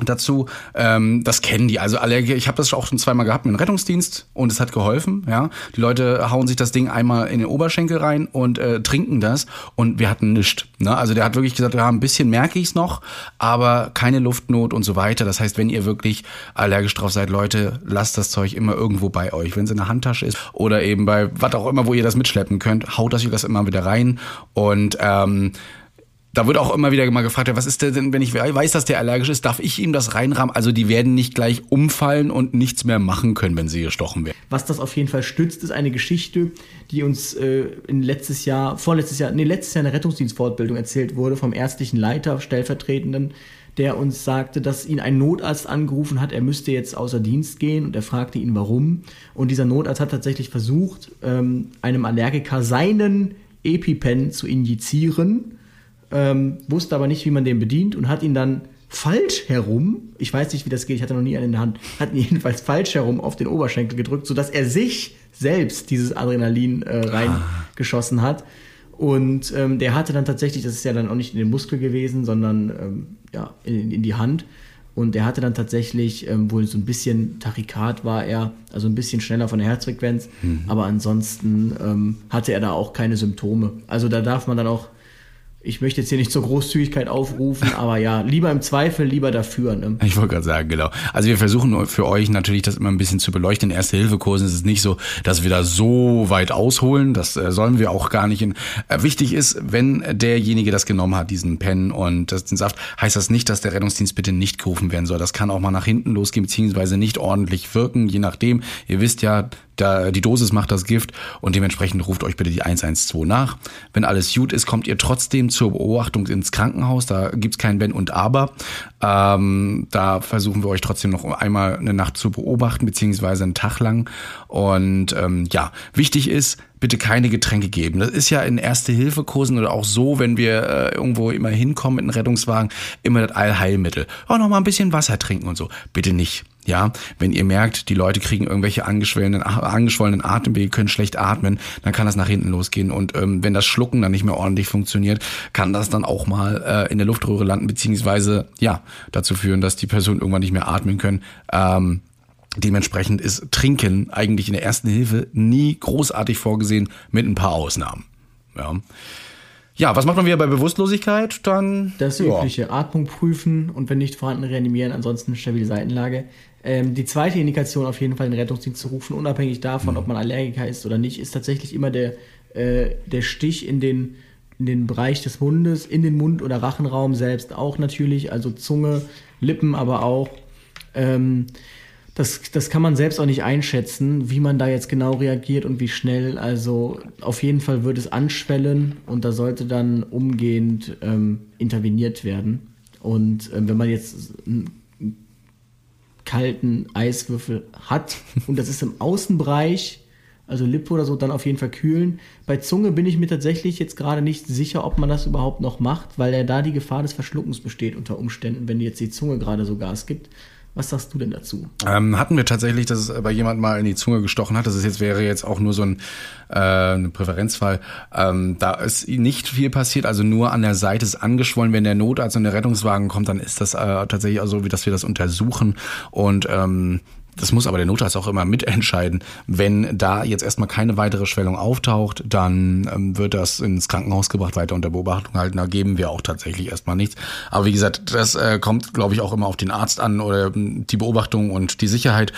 dazu. Ähm, das kennen die. Also Allergiker, ich habe das auch schon zweimal gehabt mit dem Rettungsdienst und es hat geholfen. Ja, Die Leute hauen sich das Ding einmal in den Oberschenkel rein und äh, trinken das und wir hatten nichts. Ne? Also der hat wirklich gesagt, ja, ein bisschen merke ich's noch, aber keine Luftnot und so weiter. Das heißt, wenn ihr wirklich allergisch drauf seid, Leute, lasst das Zeug immer irgendwo bei euch. Wenn es in der Handtasche ist oder eben bei was auch immer, wo ihr das mitschleppen könnt, haut das ihr das immer wieder rein und ähm, da wird auch immer wieder mal gefragt, was ist denn, wenn ich weiß, dass der allergisch ist, darf ich ihm das reinrahmen? Also die werden nicht gleich umfallen und nichts mehr machen können, wenn sie gestochen werden. Was das auf jeden Fall stützt, ist eine Geschichte, die uns äh, in letztes Jahr, vorletztes Jahr, nee, letztes Jahr eine Rettungsdienstfortbildung erzählt wurde vom ärztlichen Leiter, stellvertretenden, der uns sagte, dass ihn ein Notarzt angerufen hat, er müsste jetzt außer Dienst gehen und er fragte ihn warum. Und dieser Notarzt hat tatsächlich versucht, ähm, einem Allergiker seinen EpiPen zu injizieren, ähm, wusste aber nicht, wie man den bedient und hat ihn dann falsch herum, ich weiß nicht, wie das geht, ich hatte noch nie einen in der Hand, hat ihn jedenfalls falsch herum auf den Oberschenkel gedrückt, sodass er sich selbst dieses Adrenalin äh, reingeschossen hat. Und ähm, der hatte dann tatsächlich, das ist ja dann auch nicht in den Muskel gewesen, sondern ähm, ja, in, in, die Hand. Und der hatte dann tatsächlich ähm, wohl so ein bisschen Tachykat war er, also ein bisschen schneller von der Herzfrequenz. Mhm. Aber ansonsten ähm, hatte er da auch keine Symptome. Also da darf man dann auch ich möchte jetzt hier nicht zur Großzügigkeit aufrufen, aber ja, lieber im Zweifel, lieber dafür. Ne? Ich wollte gerade sagen, genau. Also wir versuchen für euch natürlich das immer ein bisschen zu beleuchten. In Erste-Hilfe-Kursen ist es nicht so, dass wir da so weit ausholen. Das äh, sollen wir auch gar nicht. In, äh, wichtig ist, wenn derjenige das genommen hat, diesen Pen und das, den Saft, heißt das nicht, dass der Rettungsdienst bitte nicht gerufen werden soll. Das kann auch mal nach hinten losgehen, beziehungsweise nicht ordentlich wirken, je nachdem. Ihr wisst ja, da, die Dosis macht das Gift und dementsprechend ruft euch bitte die 112 nach. Wenn alles gut ist, kommt ihr trotzdem zur Beobachtung ins Krankenhaus. Da gibt's kein Wenn und Aber. Ähm, da versuchen wir euch trotzdem noch einmal eine Nacht zu beobachten, beziehungsweise einen Tag lang. Und ähm, ja, wichtig ist, bitte keine Getränke geben. Das ist ja in Erste-Hilfe-Kursen oder auch so, wenn wir äh, irgendwo immer hinkommen mit einem Rettungswagen, immer das Allheilmittel. Auch noch mal ein bisschen Wasser trinken und so. Bitte nicht. Ja, wenn ihr merkt, die Leute kriegen irgendwelche angeschwollenen, angeschwollenen Atemwege, können schlecht atmen, dann kann das nach hinten losgehen. Und ähm, wenn das Schlucken dann nicht mehr ordentlich funktioniert, kann das dann auch mal äh, in der Luftröhre landen, beziehungsweise ja, dazu führen, dass die Personen irgendwann nicht mehr atmen können. Ähm, Dementsprechend ist Trinken eigentlich in der ersten Hilfe nie großartig vorgesehen, mit ein paar Ausnahmen. Ja. Ja, was macht man wieder bei Bewusstlosigkeit? Dann das ja. übliche Atmung prüfen und wenn nicht vorhanden reanimieren, ansonsten stabile Seitenlage. Ähm, die zweite Indikation auf jeden Fall den Rettungsdienst zu rufen, unabhängig davon, mhm. ob man Allergiker ist oder nicht, ist tatsächlich immer der, äh, der Stich in den, in den Bereich des Mundes, in den Mund- oder Rachenraum selbst auch natürlich, also Zunge, Lippen aber auch. Ähm, das, das kann man selbst auch nicht einschätzen, wie man da jetzt genau reagiert und wie schnell. Also auf jeden Fall wird es anschwellen und da sollte dann umgehend ähm, interveniert werden. Und ähm, wenn man jetzt einen kalten Eiswürfel hat und das ist im Außenbereich, also Lippe oder so, dann auf jeden Fall kühlen. Bei Zunge bin ich mir tatsächlich jetzt gerade nicht sicher, ob man das überhaupt noch macht, weil ja da die Gefahr des Verschluckens besteht unter Umständen, wenn jetzt die Zunge gerade so Gas gibt. Was sagst du denn dazu? Ähm, hatten wir tatsächlich, dass es bei jemand mal in die Zunge gestochen hat. Das ist jetzt wäre jetzt auch nur so ein, äh, Präferenzfall. Ähm, da ist nicht viel passiert, also nur an der Seite ist angeschwollen. Wenn der Notarzt und der Rettungswagen kommt, dann ist das äh, tatsächlich auch so, wie dass wir das untersuchen und ähm, das muss aber der Notarzt auch immer mitentscheiden. Wenn da jetzt erstmal keine weitere Schwellung auftaucht, dann ähm, wird das ins Krankenhaus gebracht, weiter unter Beobachtung halten. Da geben wir auch tatsächlich erstmal nichts. Aber wie gesagt, das äh, kommt, glaube ich, auch immer auf den Arzt an oder ähm, die Beobachtung und die Sicherheit.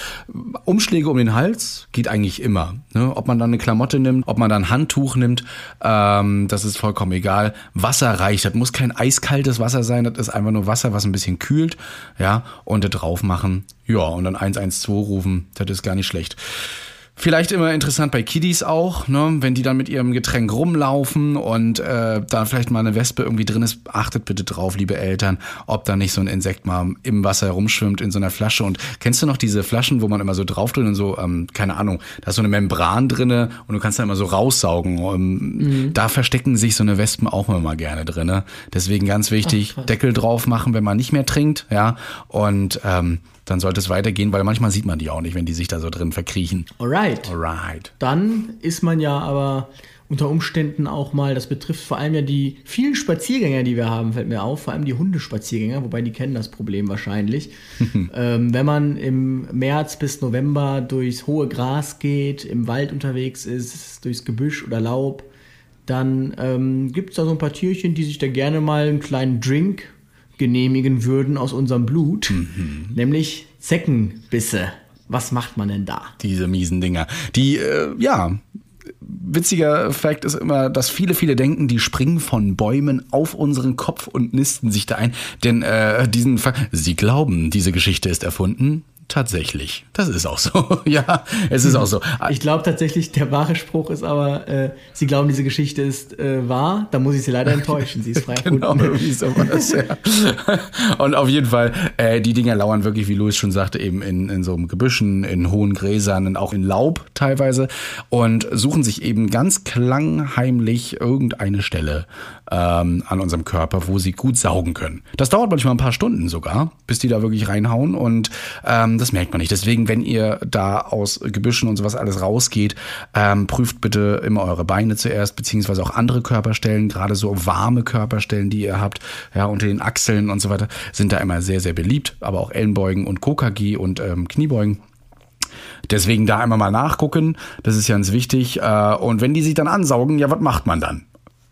Umschläge um den Hals geht eigentlich immer. Ne? Ob man dann eine Klamotte nimmt, ob man dann ein Handtuch nimmt, ähm, das ist vollkommen egal. Wasser reicht. Das muss kein eiskaltes Wasser sein. Das ist einfach nur Wasser, was ein bisschen kühlt. Ja, und da drauf machen ja, und dann 112 rufen, das ist gar nicht schlecht. Vielleicht immer interessant bei Kiddies auch, ne? wenn die dann mit ihrem Getränk rumlaufen und äh, da vielleicht mal eine Wespe irgendwie drin ist, achtet bitte drauf, liebe Eltern, ob da nicht so ein Insekt mal im Wasser herumschwimmt in so einer Flasche. Und kennst du noch diese Flaschen, wo man immer so drauf und so, ähm, keine Ahnung, da ist so eine Membran drinne und du kannst da immer so raussaugen. Ähm, mhm. Da verstecken sich so eine Wespen auch immer mal gerne drinne. Deswegen ganz wichtig, Ach, Deckel drauf machen, wenn man nicht mehr trinkt, ja. Und ähm, dann sollte es weitergehen, weil manchmal sieht man die auch nicht, wenn die sich da so drin verkriechen. Alright. Alright. Dann ist man ja aber unter Umständen auch mal, das betrifft vor allem ja die vielen Spaziergänger, die wir haben, fällt mir auf, vor allem die Hundespaziergänger, wobei die kennen das Problem wahrscheinlich. ähm, wenn man im März bis November durchs hohe Gras geht, im Wald unterwegs ist, durchs Gebüsch oder Laub, dann ähm, gibt es da so ein paar Tierchen, die sich da gerne mal einen kleinen Drink genehmigen würden aus unserem Blut, mhm. nämlich Zeckenbisse. Was macht man denn da? Diese miesen Dinger. Die, äh, ja, witziger Fakt ist immer, dass viele, viele denken, die springen von Bäumen auf unseren Kopf und nisten sich da ein. Denn äh, diesen Fakt, sie glauben, diese Geschichte ist erfunden. Tatsächlich. Das ist auch so. ja, es ist auch so. Ich glaube tatsächlich, der wahre Spruch ist aber, äh, Sie glauben, diese Geschichte ist äh, wahr, da muss ich Sie leider enttäuschen. Sie ist frei genau, irgendwie sowas, ja. Und auf jeden Fall, äh, die Dinger lauern wirklich, wie Louis schon sagte, eben in, in so einem Gebüschen, in hohen Gräsern und auch in Laub teilweise und suchen sich eben ganz klangheimlich irgendeine Stelle ähm, an unserem Körper, wo sie gut saugen können. Das dauert manchmal ein paar Stunden sogar, bis die da wirklich reinhauen und ähm, das merkt man nicht. Deswegen, wenn ihr da aus Gebüschen und sowas alles rausgeht, ähm, prüft bitte immer eure Beine zuerst, beziehungsweise auch andere Körperstellen, gerade so warme Körperstellen, die ihr habt, ja, unter den Achseln und so weiter, sind da immer sehr, sehr beliebt, aber auch Ellenbeugen und KKG und ähm, Kniebeugen. Deswegen da einmal mal nachgucken, das ist ganz wichtig. Äh, und wenn die sich dann ansaugen, ja, was macht man dann?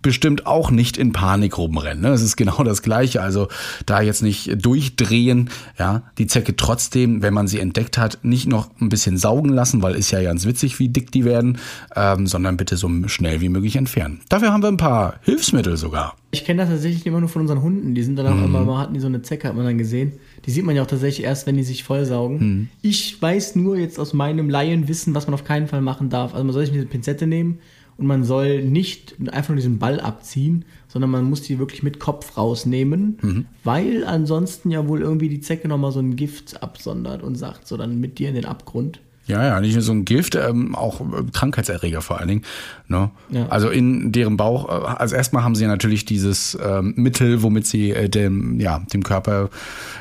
Bestimmt auch nicht in Panik rumrennen. Ne? Das ist genau das Gleiche. Also da jetzt nicht durchdrehen, ja, die Zecke trotzdem, wenn man sie entdeckt hat, nicht noch ein bisschen saugen lassen, weil ist ja ganz witzig, wie dick die werden, ähm, sondern bitte so schnell wie möglich entfernen. Dafür haben wir ein paar Hilfsmittel sogar. Ich kenne das tatsächlich immer nur von unseren Hunden. Die sind dann auch mhm. immer, mal hatten die so eine Zecke, hat man dann gesehen. Die sieht man ja auch tatsächlich erst, wenn die sich vollsaugen. Mhm. Ich weiß nur jetzt aus meinem Laienwissen, was man auf keinen Fall machen darf. Also man soll sich eine Pinzette nehmen und man soll nicht einfach nur diesen Ball abziehen, sondern man muss die wirklich mit Kopf rausnehmen, mhm. weil ansonsten ja wohl irgendwie die Zecke nochmal so ein Gift absondert und sagt so dann mit dir in den Abgrund. Ja, ja, nicht nur so ein Gift, ähm, auch äh, Krankheitserreger vor allen Dingen. Ne? Ja. Also in deren Bauch, äh, also erstmal haben sie ja natürlich dieses ähm, Mittel, womit sie äh, dem, ja, dem Körper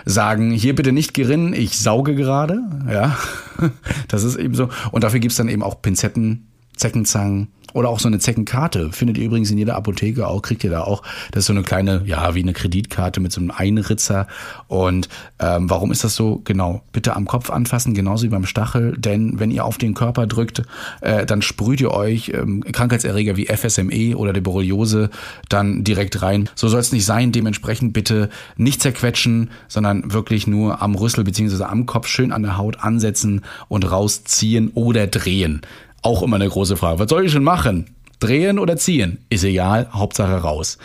sagen, hier bitte nicht gerinnen, ich sauge gerade. Ja, das ist eben so. Und dafür gibt's dann eben auch Pinzetten, Zeckenzangen, oder auch so eine Zeckenkarte. Findet ihr übrigens in jeder Apotheke auch, kriegt ihr da auch. Das ist so eine kleine, ja, wie eine Kreditkarte mit so einem Einritzer. Und ähm, warum ist das so? Genau, bitte am Kopf anfassen, genauso wie beim Stachel. Denn wenn ihr auf den Körper drückt, äh, dann sprüht ihr euch ähm, Krankheitserreger wie FSME oder die Borreliose dann direkt rein. So soll es nicht sein. Dementsprechend bitte nicht zerquetschen, sondern wirklich nur am Rüssel beziehungsweise am Kopf schön an der Haut ansetzen und rausziehen oder drehen. Auch immer eine große Frage. Was soll ich schon machen? Drehen oder ziehen? Ist egal, Hauptsache raus.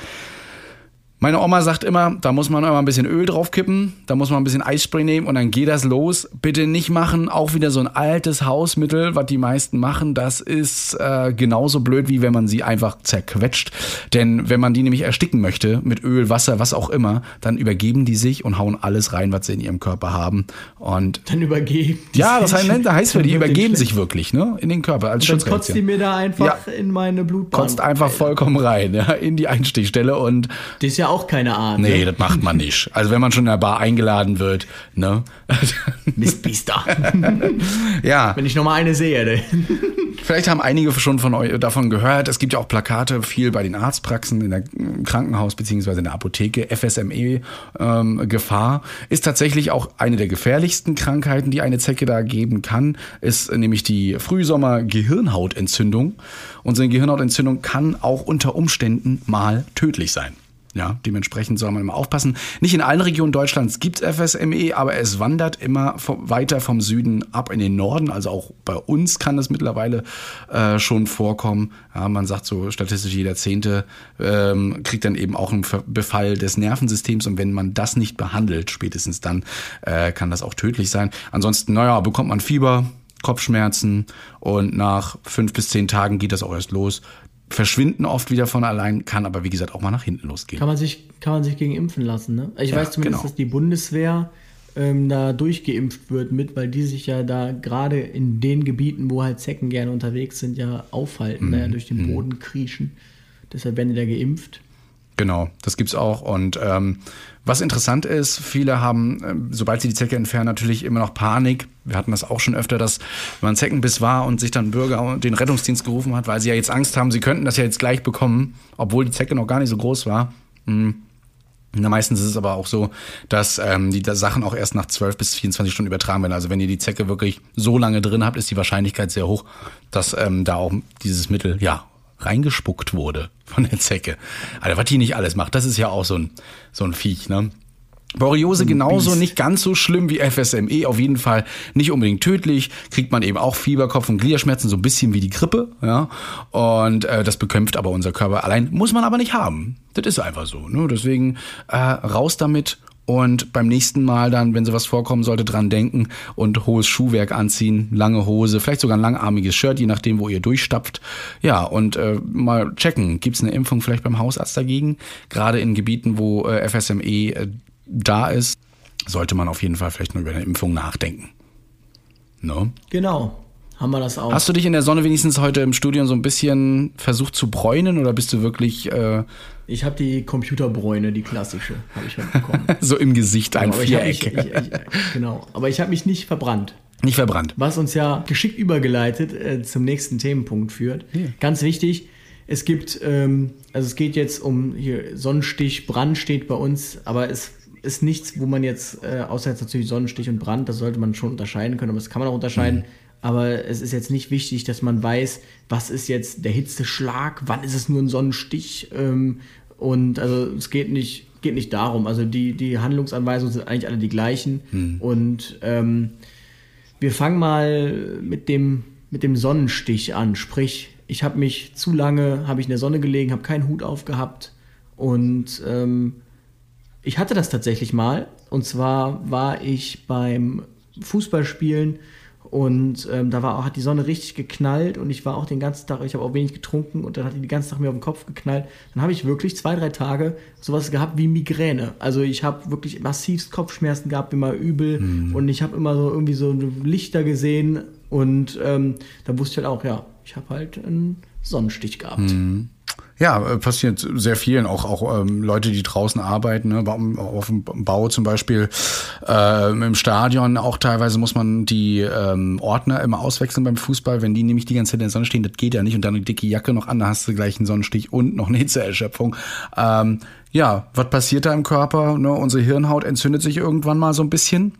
Meine Oma sagt immer, da muss man immer ein bisschen Öl draufkippen, da muss man ein bisschen Eisspray nehmen und dann geht das los. Bitte nicht machen, auch wieder so ein altes Hausmittel, was die meisten machen. Das ist äh, genauso blöd, wie wenn man sie einfach zerquetscht. Denn wenn man die nämlich ersticken möchte, mit Öl, Wasser, was auch immer, dann übergeben die sich und hauen alles rein, was sie in ihrem Körper haben. Und dann übergeben. Die ja, das heißt, das heißt für die übergeben sich wirklich, ne, in den Körper als und dann kotzt die mir da einfach ja. in meine Blutbahn. Kotzt einfach vollkommen rein, ja, in die Einstichstelle und. Das ist ja auch keine Ahnung. Nee, das macht man nicht. Also wenn man schon in der Bar eingeladen wird, ne? Mistbiester. ja. Wenn ich noch mal eine sehe. Ne? Vielleicht haben einige schon von euch davon gehört. Es gibt ja auch Plakate viel bei den Arztpraxen, in der Krankenhaus beziehungsweise in der Apotheke. FSME ähm, Gefahr ist tatsächlich auch eine der gefährlichsten Krankheiten, die eine Zecke da geben kann. Ist nämlich die Frühsommer Gehirnhautentzündung. Unsere Gehirnhautentzündung kann auch unter Umständen mal tödlich sein. Ja, dementsprechend soll man immer aufpassen. Nicht in allen Regionen Deutschlands gibt es FSME, aber es wandert immer weiter vom Süden ab in den Norden. Also auch bei uns kann es mittlerweile äh, schon vorkommen. Ja, man sagt so statistisch jeder Zehnte ähm, kriegt dann eben auch einen Befall des Nervensystems und wenn man das nicht behandelt, spätestens dann äh, kann das auch tödlich sein. Ansonsten, naja, bekommt man Fieber, Kopfschmerzen und nach fünf bis zehn Tagen geht das auch erst los verschwinden oft wieder von allein, kann aber wie gesagt auch mal nach hinten losgehen. Kann man sich, kann man sich gegen impfen lassen, ne? Ich ja, weiß zumindest, genau. dass die Bundeswehr ähm, da durchgeimpft wird mit, weil die sich ja da gerade in den Gebieten, wo halt Zecken gerne unterwegs sind, ja aufhalten, mhm. ja, durch den mhm. Boden kriechen. Deshalb werden die da geimpft. Genau, das gibt's auch. Und ähm, was interessant ist, viele haben, äh, sobald sie die Zecke entfernen, natürlich immer noch Panik. Wir hatten das auch schon öfter, dass man Zeckenbiss war und sich dann Bürger den Rettungsdienst gerufen hat, weil sie ja jetzt Angst haben, sie könnten das ja jetzt gleich bekommen, obwohl die Zecke noch gar nicht so groß war. Mhm. Na, meistens ist es aber auch so, dass ähm, die Sachen auch erst nach 12 bis 24 Stunden übertragen werden. Also wenn ihr die Zecke wirklich so lange drin habt, ist die Wahrscheinlichkeit sehr hoch, dass ähm, da auch dieses Mittel ja reingespuckt wurde von der Zecke. Also was die nicht alles macht, das ist ja auch so ein, so ein Viech, ne? Borreliose genauso, nicht ganz so schlimm wie FSME, auf jeden Fall nicht unbedingt tödlich, kriegt man eben auch Fieber, Kopf- und Gliederschmerzen, so ein bisschen wie die Grippe, ja. Und äh, das bekämpft aber unser Körper allein, muss man aber nicht haben. Das ist einfach so, ne? Deswegen äh, raus damit und beim nächsten Mal dann, wenn sowas vorkommen sollte, dran denken und hohes Schuhwerk anziehen, lange Hose, vielleicht sogar ein langarmiges Shirt, je nachdem, wo ihr durchstapft. Ja, und äh, mal checken, gibt es eine Impfung vielleicht beim Hausarzt dagegen? Gerade in Gebieten, wo äh, FSME äh, da ist, sollte man auf jeden Fall vielleicht nur über eine Impfung nachdenken. No? Genau haben wir das auch. Hast du dich in der Sonne wenigstens heute im Studium so ein bisschen versucht zu bräunen oder bist du wirklich. Äh ich habe die Computerbräune, die klassische, habe ich heute bekommen. so im Gesicht ein genau, Viereck. Ich, ich, ich, genau, aber ich habe mich nicht verbrannt. Nicht verbrannt. Was uns ja geschickt übergeleitet äh, zum nächsten Themenpunkt führt. Ja. Ganz wichtig, es gibt, ähm, also es geht jetzt um hier Sonnenstich, Brand steht bei uns, aber es ist nichts, wo man jetzt, äh, außer jetzt natürlich Sonnenstich und Brand, das sollte man schon unterscheiden können, aber das kann man auch unterscheiden. Mhm aber es ist jetzt nicht wichtig, dass man weiß, was ist jetzt der Hitzeschlag, wann ist es nur ein Sonnenstich. Ähm, und also es geht nicht, geht nicht darum. Also die, die Handlungsanweisungen sind eigentlich alle die gleichen. Hm. Und ähm, wir fangen mal mit dem, mit dem Sonnenstich an. Sprich, ich habe mich zu lange, habe ich in der Sonne gelegen, habe keinen Hut aufgehabt und ähm, ich hatte das tatsächlich mal. Und zwar war ich beim Fußballspielen und ähm, da war, hat die Sonne richtig geknallt und ich war auch den ganzen Tag, ich habe auch wenig getrunken und dann hat die den ganzen Tag mir auf den Kopf geknallt. Dann habe ich wirklich zwei, drei Tage sowas gehabt wie Migräne. Also ich habe wirklich massivst Kopfschmerzen gehabt, immer übel mhm. und ich habe immer so irgendwie so Lichter gesehen und ähm, da wusste ich halt auch, ja, ich habe halt einen Sonnenstich gehabt. Mhm. Ja, äh, passiert sehr vielen, auch, auch ähm, Leute, die draußen arbeiten, ne, auf dem Bau zum Beispiel, äh, im Stadion auch teilweise muss man die ähm, Ordner immer auswechseln beim Fußball, wenn die nämlich die ganze Zeit in der Sonne stehen, das geht ja nicht und dann eine dicke Jacke noch an, da hast du gleich einen Sonnenstich und noch eine Hitzeerschöpfung. Ähm, ja, was passiert da im Körper? Ne? Unsere Hirnhaut entzündet sich irgendwann mal so ein bisschen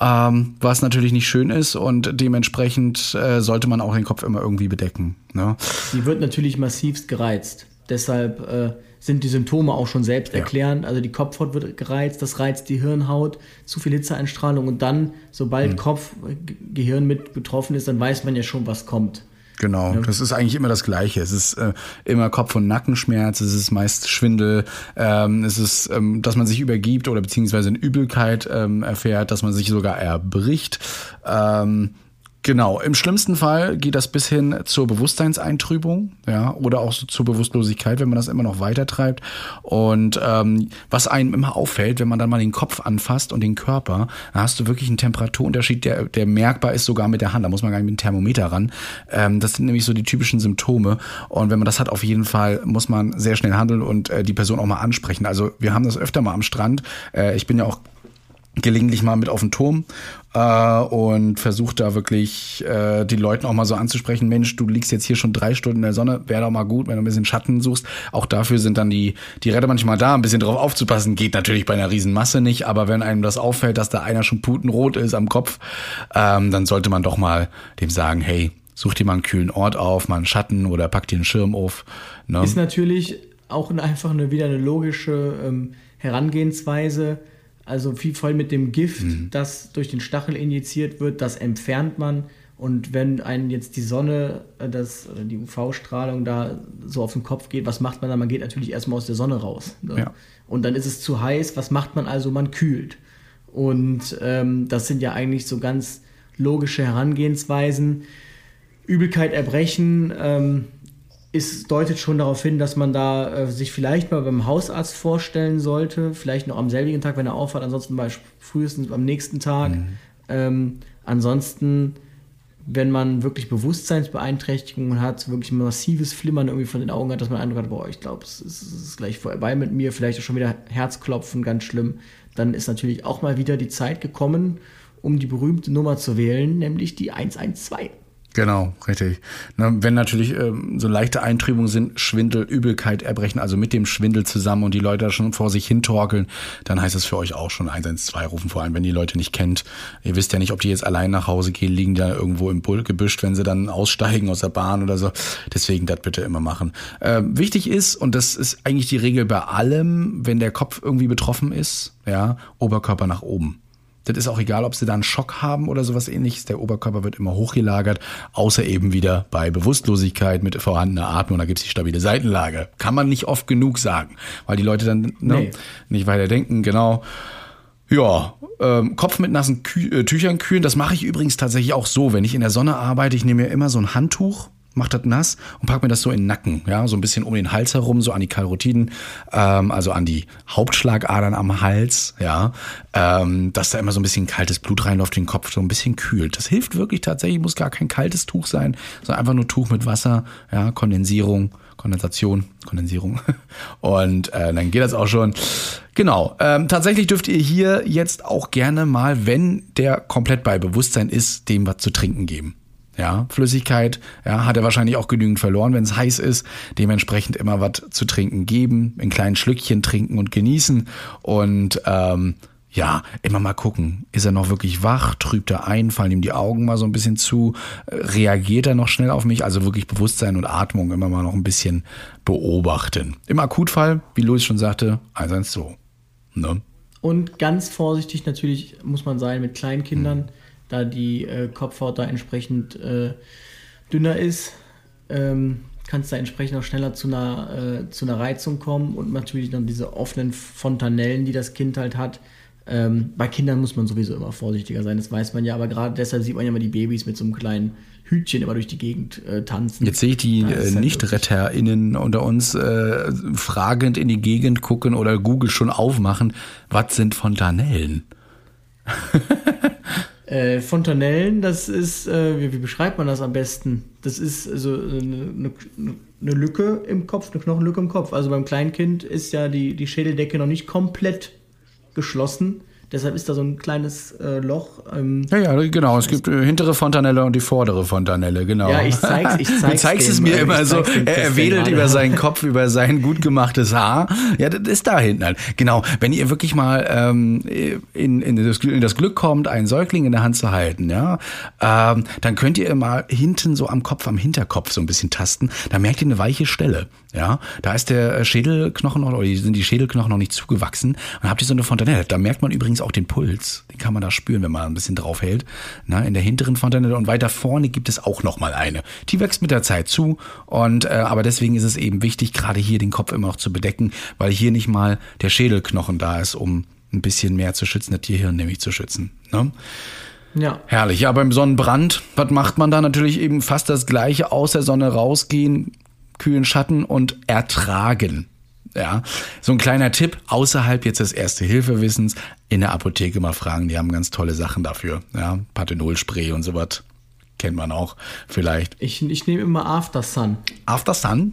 ähm, was natürlich nicht schön ist und dementsprechend äh, sollte man auch den Kopf immer irgendwie bedecken. Ne? Die wird natürlich massivst gereizt. Deshalb äh, sind die Symptome auch schon selbst erklärend. Ja. Also die Kopfhaut wird gereizt, das reizt die Hirnhaut, zu viel Hitzeeinstrahlung und dann, sobald mhm. Kopf, Gehirn mit betroffen ist, dann weiß man ja schon, was kommt. Genau, das ist eigentlich immer das Gleiche. Es ist äh, immer Kopf- und Nackenschmerz, es ist meist Schwindel, ähm, es ist, ähm, dass man sich übergibt oder beziehungsweise eine Übelkeit ähm, erfährt, dass man sich sogar erbricht. Ähm, Genau, im schlimmsten Fall geht das bis hin zur Bewusstseinseintrübung, ja, oder auch so zur Bewusstlosigkeit, wenn man das immer noch weiter treibt. Und ähm, was einem immer auffällt, wenn man dann mal den Kopf anfasst und den Körper, dann hast du wirklich einen Temperaturunterschied, der, der merkbar ist sogar mit der Hand. Da muss man gar nicht mit dem Thermometer ran. Ähm, das sind nämlich so die typischen Symptome. Und wenn man das hat, auf jeden Fall muss man sehr schnell handeln und äh, die Person auch mal ansprechen. Also wir haben das öfter mal am Strand. Äh, ich bin ja auch gelegentlich mal mit auf den Turm äh, und versucht da wirklich äh, die Leuten auch mal so anzusprechen, Mensch, du liegst jetzt hier schon drei Stunden in der Sonne, wäre doch mal gut, wenn du ein bisschen Schatten suchst. Auch dafür sind dann die, die Retter manchmal da, ein bisschen drauf aufzupassen. Geht natürlich bei einer riesen Masse nicht, aber wenn einem das auffällt, dass da einer schon putenrot ist am Kopf, ähm, dann sollte man doch mal dem sagen, hey, such dir mal einen kühlen Ort auf, mal einen Schatten oder pack dir einen Schirm auf. Ne? Ist natürlich auch einfach eine, wieder eine logische ähm, Herangehensweise also viel voll mit dem Gift, mhm. das durch den Stachel injiziert wird, das entfernt man. Und wenn einen jetzt die Sonne, äh, das, die UV-Strahlung da so auf den Kopf geht, was macht man dann? Man geht natürlich erstmal aus der Sonne raus. Ne? Ja. Und dann ist es zu heiß. Was macht man also? Man kühlt. Und ähm, das sind ja eigentlich so ganz logische Herangehensweisen. Übelkeit, Erbrechen, ähm, es deutet schon darauf hin, dass man da äh, sich vielleicht mal beim Hausarzt vorstellen sollte, vielleicht noch am selbigen Tag, wenn er aufhört, ansonsten mal frühestens am nächsten Tag. Mhm. Ähm, ansonsten, wenn man wirklich Bewusstseinsbeeinträchtigungen hat, wirklich massives Flimmern irgendwie von den Augen hat, dass man Eindruck hat, boah, ich glaube, es, es ist gleich vorbei mit mir, vielleicht auch schon wieder Herzklopfen, ganz schlimm, dann ist natürlich auch mal wieder die Zeit gekommen, um die berühmte Nummer zu wählen, nämlich die 112. Genau, richtig. wenn natürlich ähm, so leichte Eintrübungen sind, Schwindel, Übelkeit, Erbrechen, also mit dem Schwindel zusammen und die Leute schon vor sich hintorkeln, dann heißt es für euch auch schon 112 rufen, vor allem wenn die Leute nicht kennt. Ihr wisst ja nicht, ob die jetzt allein nach Hause gehen, liegen da irgendwo im Gebüsch, wenn sie dann aussteigen aus der Bahn oder so. Deswegen das bitte immer machen. Äh, wichtig ist, und das ist eigentlich die Regel bei allem, wenn der Kopf irgendwie betroffen ist, ja, Oberkörper nach oben. Das ist auch egal, ob sie da einen Schock haben oder sowas ähnliches. Der Oberkörper wird immer hochgelagert, außer eben wieder bei Bewusstlosigkeit mit vorhandener Atmung. Da gibt's die stabile Seitenlage. Kann man nicht oft genug sagen, weil die Leute dann ne, nee. nicht weiter denken. Genau. Ja, ähm, Kopf mit nassen Kü äh, Tüchern kühlen. Das mache ich übrigens tatsächlich auch so. Wenn ich in der Sonne arbeite, ich nehme mir immer so ein Handtuch, mache das nass und pack mir das so in den Nacken, ja, so ein bisschen um den Hals herum, so an die Karotiden, ähm, also an die Hauptschlagadern am Hals, ja, ähm, dass da immer so ein bisschen kaltes Blut reinläuft, den Kopf so ein bisschen kühlt. Das hilft wirklich tatsächlich, muss gar kein kaltes Tuch sein, sondern einfach nur Tuch mit Wasser, ja, Kondensierung, Kondensation, Kondensierung. Und äh, dann geht das auch schon. Genau. Ähm, tatsächlich dürft ihr hier jetzt auch gerne mal, wenn der komplett bei Bewusstsein ist, dem was zu trinken geben. Ja, Flüssigkeit, ja, hat er wahrscheinlich auch genügend verloren, wenn es heiß ist. Dementsprechend immer was zu trinken geben, in kleinen Schlückchen trinken und genießen. Und ähm, ja, immer mal gucken, ist er noch wirklich wach, trübt er ein, fallen ihm die Augen mal so ein bisschen zu, reagiert er noch schnell auf mich, also wirklich Bewusstsein und Atmung immer mal noch ein bisschen beobachten. Im Akutfall, wie Louis schon sagte, 112. Ne? Und ganz vorsichtig natürlich muss man sein mit Kleinkindern, mhm. Da die äh, Kopfhaut da entsprechend äh, dünner ist. Ähm, kann es da entsprechend auch schneller zu einer, äh, zu einer Reizung kommen und natürlich dann diese offenen Fontanellen, die das Kind halt hat, ähm, bei Kindern muss man sowieso immer vorsichtiger sein, das weiß man ja, aber gerade deshalb sieht man ja immer die Babys mit so einem kleinen Hütchen immer durch die Gegend äh, tanzen. Jetzt sehe ich die äh, halt NichtretterInnen unter uns äh, fragend in die Gegend gucken oder Google schon aufmachen. Was sind Fontanellen? äh, Fontanellen, das ist, äh, wie, wie, beschreibt man das am besten? Das ist also eine, eine, eine, Lücke im Kopf, eine Knochenlücke im Kopf. Also beim Kleinkind ist ja die, die Schädeldecke noch nicht komplett geschlossen. Deshalb ist da so ein kleines äh, Loch. Ähm, ja, ja, genau. Es gibt äh, hintere Fontanelle und die vordere Fontanelle, genau. Ja, ich zeig's, ich zeig's Du zeigst dem, es mir immer so. Er, er wedelt über seinen Kopf, über sein gut gemachtes Haar. Ja, das ist da hinten halt. Genau. Wenn ihr wirklich mal ähm, in, in, das, in das Glück kommt, einen Säugling in der Hand zu halten, ja, ähm, dann könnt ihr mal hinten so am Kopf, am Hinterkopf so ein bisschen tasten. Da merkt ihr eine weiche Stelle. Ja, da ist der Schädelknochen noch, oder sind die Schädelknochen noch nicht zugewachsen. Und habt ihr so eine Fontanelle. Da merkt man übrigens auch den Puls. Den kann man da spüren, wenn man ein bisschen drauf hält. Na, in der hinteren Fontanelle und weiter vorne gibt es auch noch mal eine. Die wächst mit der Zeit zu. Und äh, aber deswegen ist es eben wichtig, gerade hier den Kopf immer noch zu bedecken, weil hier nicht mal der Schädelknochen da ist, um ein bisschen mehr zu schützen, das Tierhirn nämlich zu schützen. Ne? Ja. Herrlich. Ja, beim Sonnenbrand, was macht man da? Natürlich eben fast das Gleiche, aus der Sonne rausgehen, kühlen Schatten und ertragen. Ja, so ein kleiner Tipp außerhalb jetzt des Erste-Hilfe-Wissens in der Apotheke mal fragen, die haben ganz tolle Sachen dafür. Ja, Pathenol-Spray und sowas kennt man auch vielleicht. Ich, ich nehme immer After Sun. After Sun?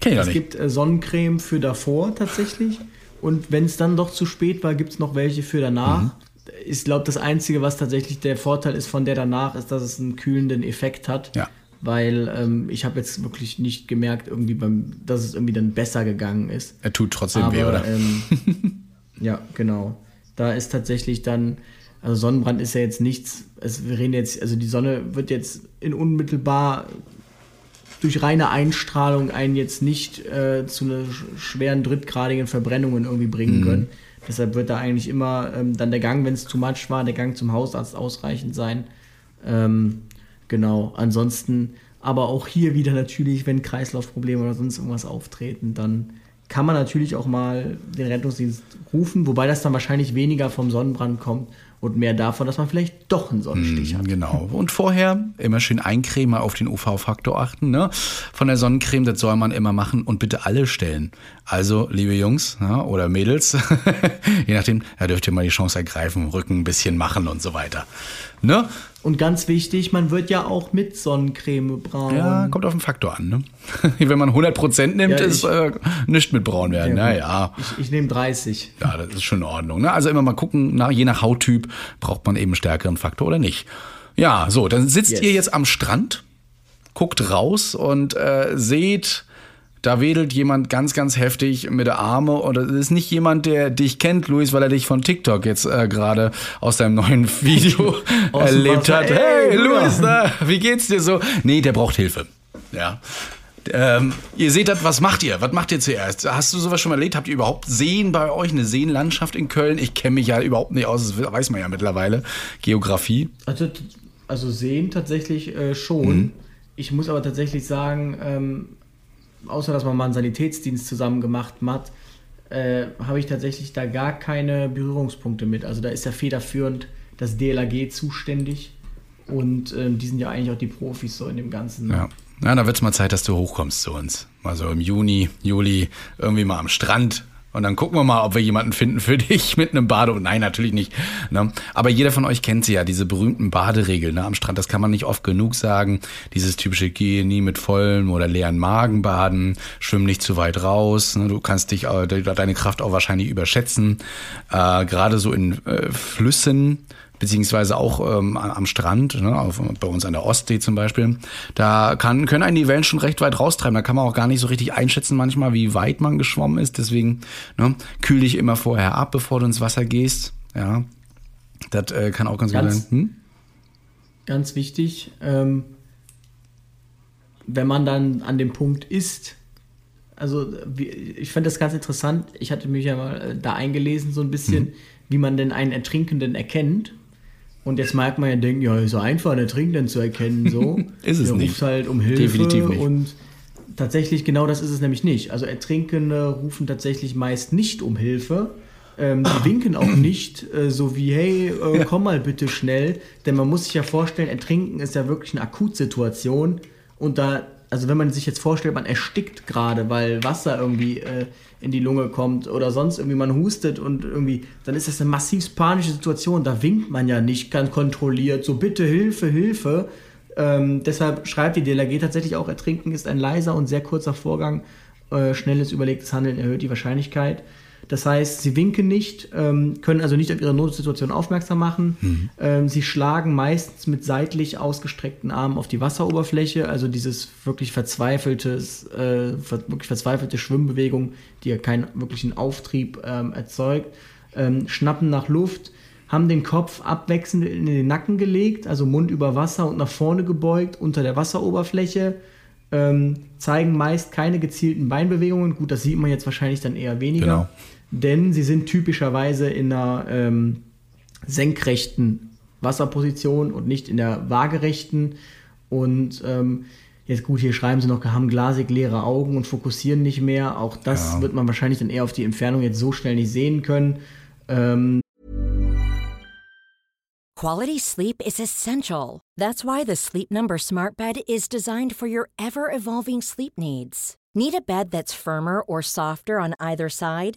Kenn ich es nicht. gibt äh, Sonnencreme für davor tatsächlich und wenn es dann doch zu spät war, gibt es noch welche für danach. Mhm. Ich glaube, das Einzige, was tatsächlich der Vorteil ist von der danach, ist, dass es einen kühlenden Effekt hat. Ja weil ähm, ich habe jetzt wirklich nicht gemerkt, irgendwie beim, dass es irgendwie dann besser gegangen ist. Er tut trotzdem Aber, weh, oder? Ähm, ja, genau. Da ist tatsächlich dann, also Sonnenbrand ist ja jetzt nichts, es, wir reden jetzt, also die Sonne wird jetzt in unmittelbar durch reine Einstrahlung einen jetzt nicht äh, zu einer schweren drittgradigen Verbrennungen irgendwie bringen mhm. können. Deshalb wird da eigentlich immer ähm, dann der Gang, wenn es zu much war, der Gang zum Hausarzt ausreichend sein. Ähm, Genau, ansonsten, aber auch hier wieder natürlich, wenn Kreislaufprobleme oder sonst irgendwas auftreten, dann kann man natürlich auch mal den Rettungsdienst rufen, wobei das dann wahrscheinlich weniger vom Sonnenbrand kommt und mehr davon, dass man vielleicht doch einen Sonnenstich mm, hat. Genau. Und vorher immer schön eincremen, auf den UV-Faktor achten. Ne? Von der Sonnencreme, das soll man immer machen und bitte alle stellen. Also, liebe Jungs ja, oder Mädels, je nachdem, da dürft ihr mal die Chance ergreifen, Rücken ein bisschen machen und so weiter. Ne? Und ganz wichtig, man wird ja auch mit Sonnencreme braun. Ja, kommt auf den Faktor an. Ne? Wenn man 100% nimmt, ja, ist äh, nicht mit braun werden. Ja, naja. Ich, ich nehme 30. Ja, das ist schon in Ordnung. Ne? Also immer mal gucken, na, je nach Hauttyp braucht man eben einen stärkeren Faktor oder nicht. Ja, so, dann sitzt yes. ihr jetzt am Strand, guckt raus und äh, seht da wedelt jemand ganz, ganz heftig mit der Arme und es ist nicht jemand, der dich kennt, Luis, weil er dich von TikTok jetzt äh, gerade aus deinem neuen Video erlebt hat. Hey, hey Luis, na, wie geht's dir so? Nee, der braucht Hilfe. Ja. Ähm, ihr seht das, was macht ihr? Was macht ihr zuerst? Hast du sowas schon mal erlebt? Habt ihr überhaupt Seen bei euch? Eine Seenlandschaft in Köln? Ich kenne mich ja überhaupt nicht aus, das weiß man ja mittlerweile. Geografie. Also, also Seen tatsächlich äh, schon. Mhm. Ich muss aber tatsächlich sagen, ähm, außer dass man mal einen Sanitätsdienst zusammen gemacht hat, äh, habe ich tatsächlich da gar keine Berührungspunkte mit. Also da ist ja federführend das DLAG zuständig und ähm, die sind ja eigentlich auch die Profis so in dem Ganzen. Ja. Ja, da wird es mal Zeit, dass du hochkommst zu uns. Mal so im Juni, Juli, irgendwie mal am Strand. Und dann gucken wir mal, ob wir jemanden finden für dich mit einem Bade. Nein, natürlich nicht. Ne? Aber jeder von euch kennt sie ja, diese berühmten Baderegeln ne? am Strand. Das kann man nicht oft genug sagen. Dieses typische Geh nie mit vollem oder leeren Magen baden, schwimm nicht zu weit raus. Ne? Du kannst dich äh, deine Kraft auch wahrscheinlich überschätzen. Äh, Gerade so in äh, Flüssen beziehungsweise auch ähm, am Strand, ne, auf, bei uns an der Ostsee zum Beispiel, da kann, können einen die Wellen schon recht weit raustreiben. Da kann man auch gar nicht so richtig einschätzen manchmal, wie weit man geschwommen ist. Deswegen ne, kühl dich immer vorher ab, bevor du ins Wasser gehst. Ja, das äh, kann auch ganz, ganz gut sein. Hm? Ganz wichtig, ähm, wenn man dann an dem Punkt ist, also ich fand das ganz interessant. Ich hatte mich ja mal äh, da eingelesen, so ein bisschen, hm. wie man denn einen Ertrinkenden erkennt. Und jetzt mag man ja denken, ja, ist so einfach, einen Ertrinkenden zu erkennen, so. ist es Der nicht. ruft halt um Hilfe. Definitiv nicht. Und tatsächlich, genau das ist es nämlich nicht. Also Ertrinkende rufen tatsächlich meist nicht um Hilfe. Ähm, die winken auch nicht, äh, so wie, hey, äh, ja. komm mal bitte schnell. Denn man muss sich ja vorstellen, Ertrinken ist ja wirklich eine Akutsituation. Und da, also wenn man sich jetzt vorstellt, man erstickt gerade, weil Wasser irgendwie äh, in die Lunge kommt oder sonst irgendwie man hustet und irgendwie, dann ist das eine massiv panische Situation. Da winkt man ja nicht ganz kontrolliert, so bitte Hilfe, Hilfe. Ähm, deshalb schreibt die DLRG tatsächlich auch, Ertrinken ist ein leiser und sehr kurzer Vorgang. Äh, schnelles, überlegtes Handeln erhöht die Wahrscheinlichkeit. Das heißt, sie winken nicht, ähm, können also nicht auf ihre Notsituation aufmerksam machen. Mhm. Ähm, sie schlagen meistens mit seitlich ausgestreckten Armen auf die Wasseroberfläche, also dieses wirklich verzweifeltes, äh, wirklich verzweifelte Schwimmbewegung, die ja keinen wirklichen Auftrieb ähm, erzeugt, ähm, schnappen nach Luft, haben den Kopf abwechselnd in den Nacken gelegt, also Mund über Wasser und nach vorne gebeugt unter der Wasseroberfläche. Ähm, zeigen meist keine gezielten Beinbewegungen. Gut, das sieht man jetzt wahrscheinlich dann eher weniger. Genau denn sie sind typischerweise in einer ähm, senkrechten Wasserposition und nicht in der waagerechten. Und ähm, jetzt gut, hier schreiben sie noch, haben glasig leere Augen und fokussieren nicht mehr. Auch das ja. wird man wahrscheinlich dann eher auf die Entfernung jetzt so schnell nicht sehen können. Ähm Quality sleep is essential. That's why the Sleep Number Smart Bed is designed for your ever-evolving sleep needs. Need a bed that's firmer or softer on either side?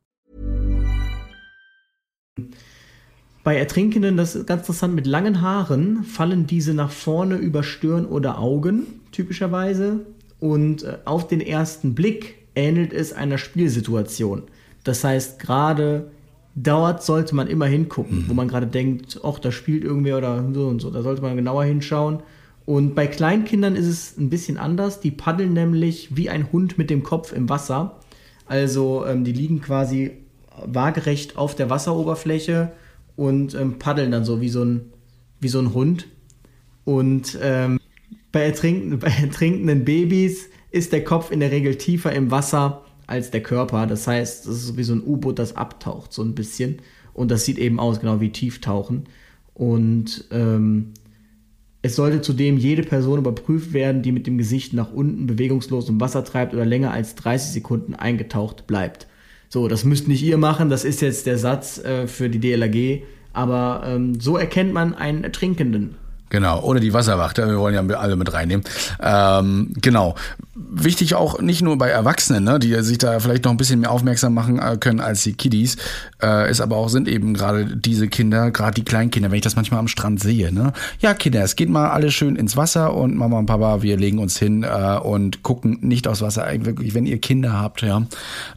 Bei Ertrinkenden, das ist ganz interessant, mit langen Haaren fallen diese nach vorne über Stirn oder Augen, typischerweise. Und äh, auf den ersten Blick ähnelt es einer Spielsituation. Das heißt, gerade dort sollte man immer hingucken, mhm. wo man gerade denkt, ach, da spielt irgendwer oder so und so. Da sollte man genauer hinschauen. Und bei Kleinkindern ist es ein bisschen anders. Die paddeln nämlich wie ein Hund mit dem Kopf im Wasser. Also ähm, die liegen quasi waagerecht auf der Wasseroberfläche und ähm, paddeln dann so wie so ein, wie so ein Hund. Und ähm, bei, ertrinkenden, bei ertrinkenden Babys ist der Kopf in der Regel tiefer im Wasser als der Körper. Das heißt, das ist wie so ein U-Boot, das abtaucht, so ein bisschen. Und das sieht eben aus, genau wie Tieftauchen. Und ähm, es sollte zudem jede Person überprüft werden, die mit dem Gesicht nach unten bewegungslos im Wasser treibt oder länger als 30 Sekunden eingetaucht bleibt. So, das müsst nicht ihr machen, das ist jetzt der Satz äh, für die DLRG. Aber ähm, so erkennt man einen Ertrinkenden. Genau, oder die Wasserwacht, wir wollen ja alle mit reinnehmen. Ähm, genau. Wichtig auch nicht nur bei Erwachsenen, ne, die sich da vielleicht noch ein bisschen mehr aufmerksam machen äh, können als die Kiddies, äh, ist aber auch sind eben gerade diese Kinder, gerade die Kleinkinder, wenn ich das manchmal am Strand sehe. Ne? Ja, Kinder, es geht mal alles schön ins Wasser und Mama und Papa, wir legen uns hin äh, und gucken nicht aufs Wasser. Wirklich, wenn ihr Kinder habt, ja,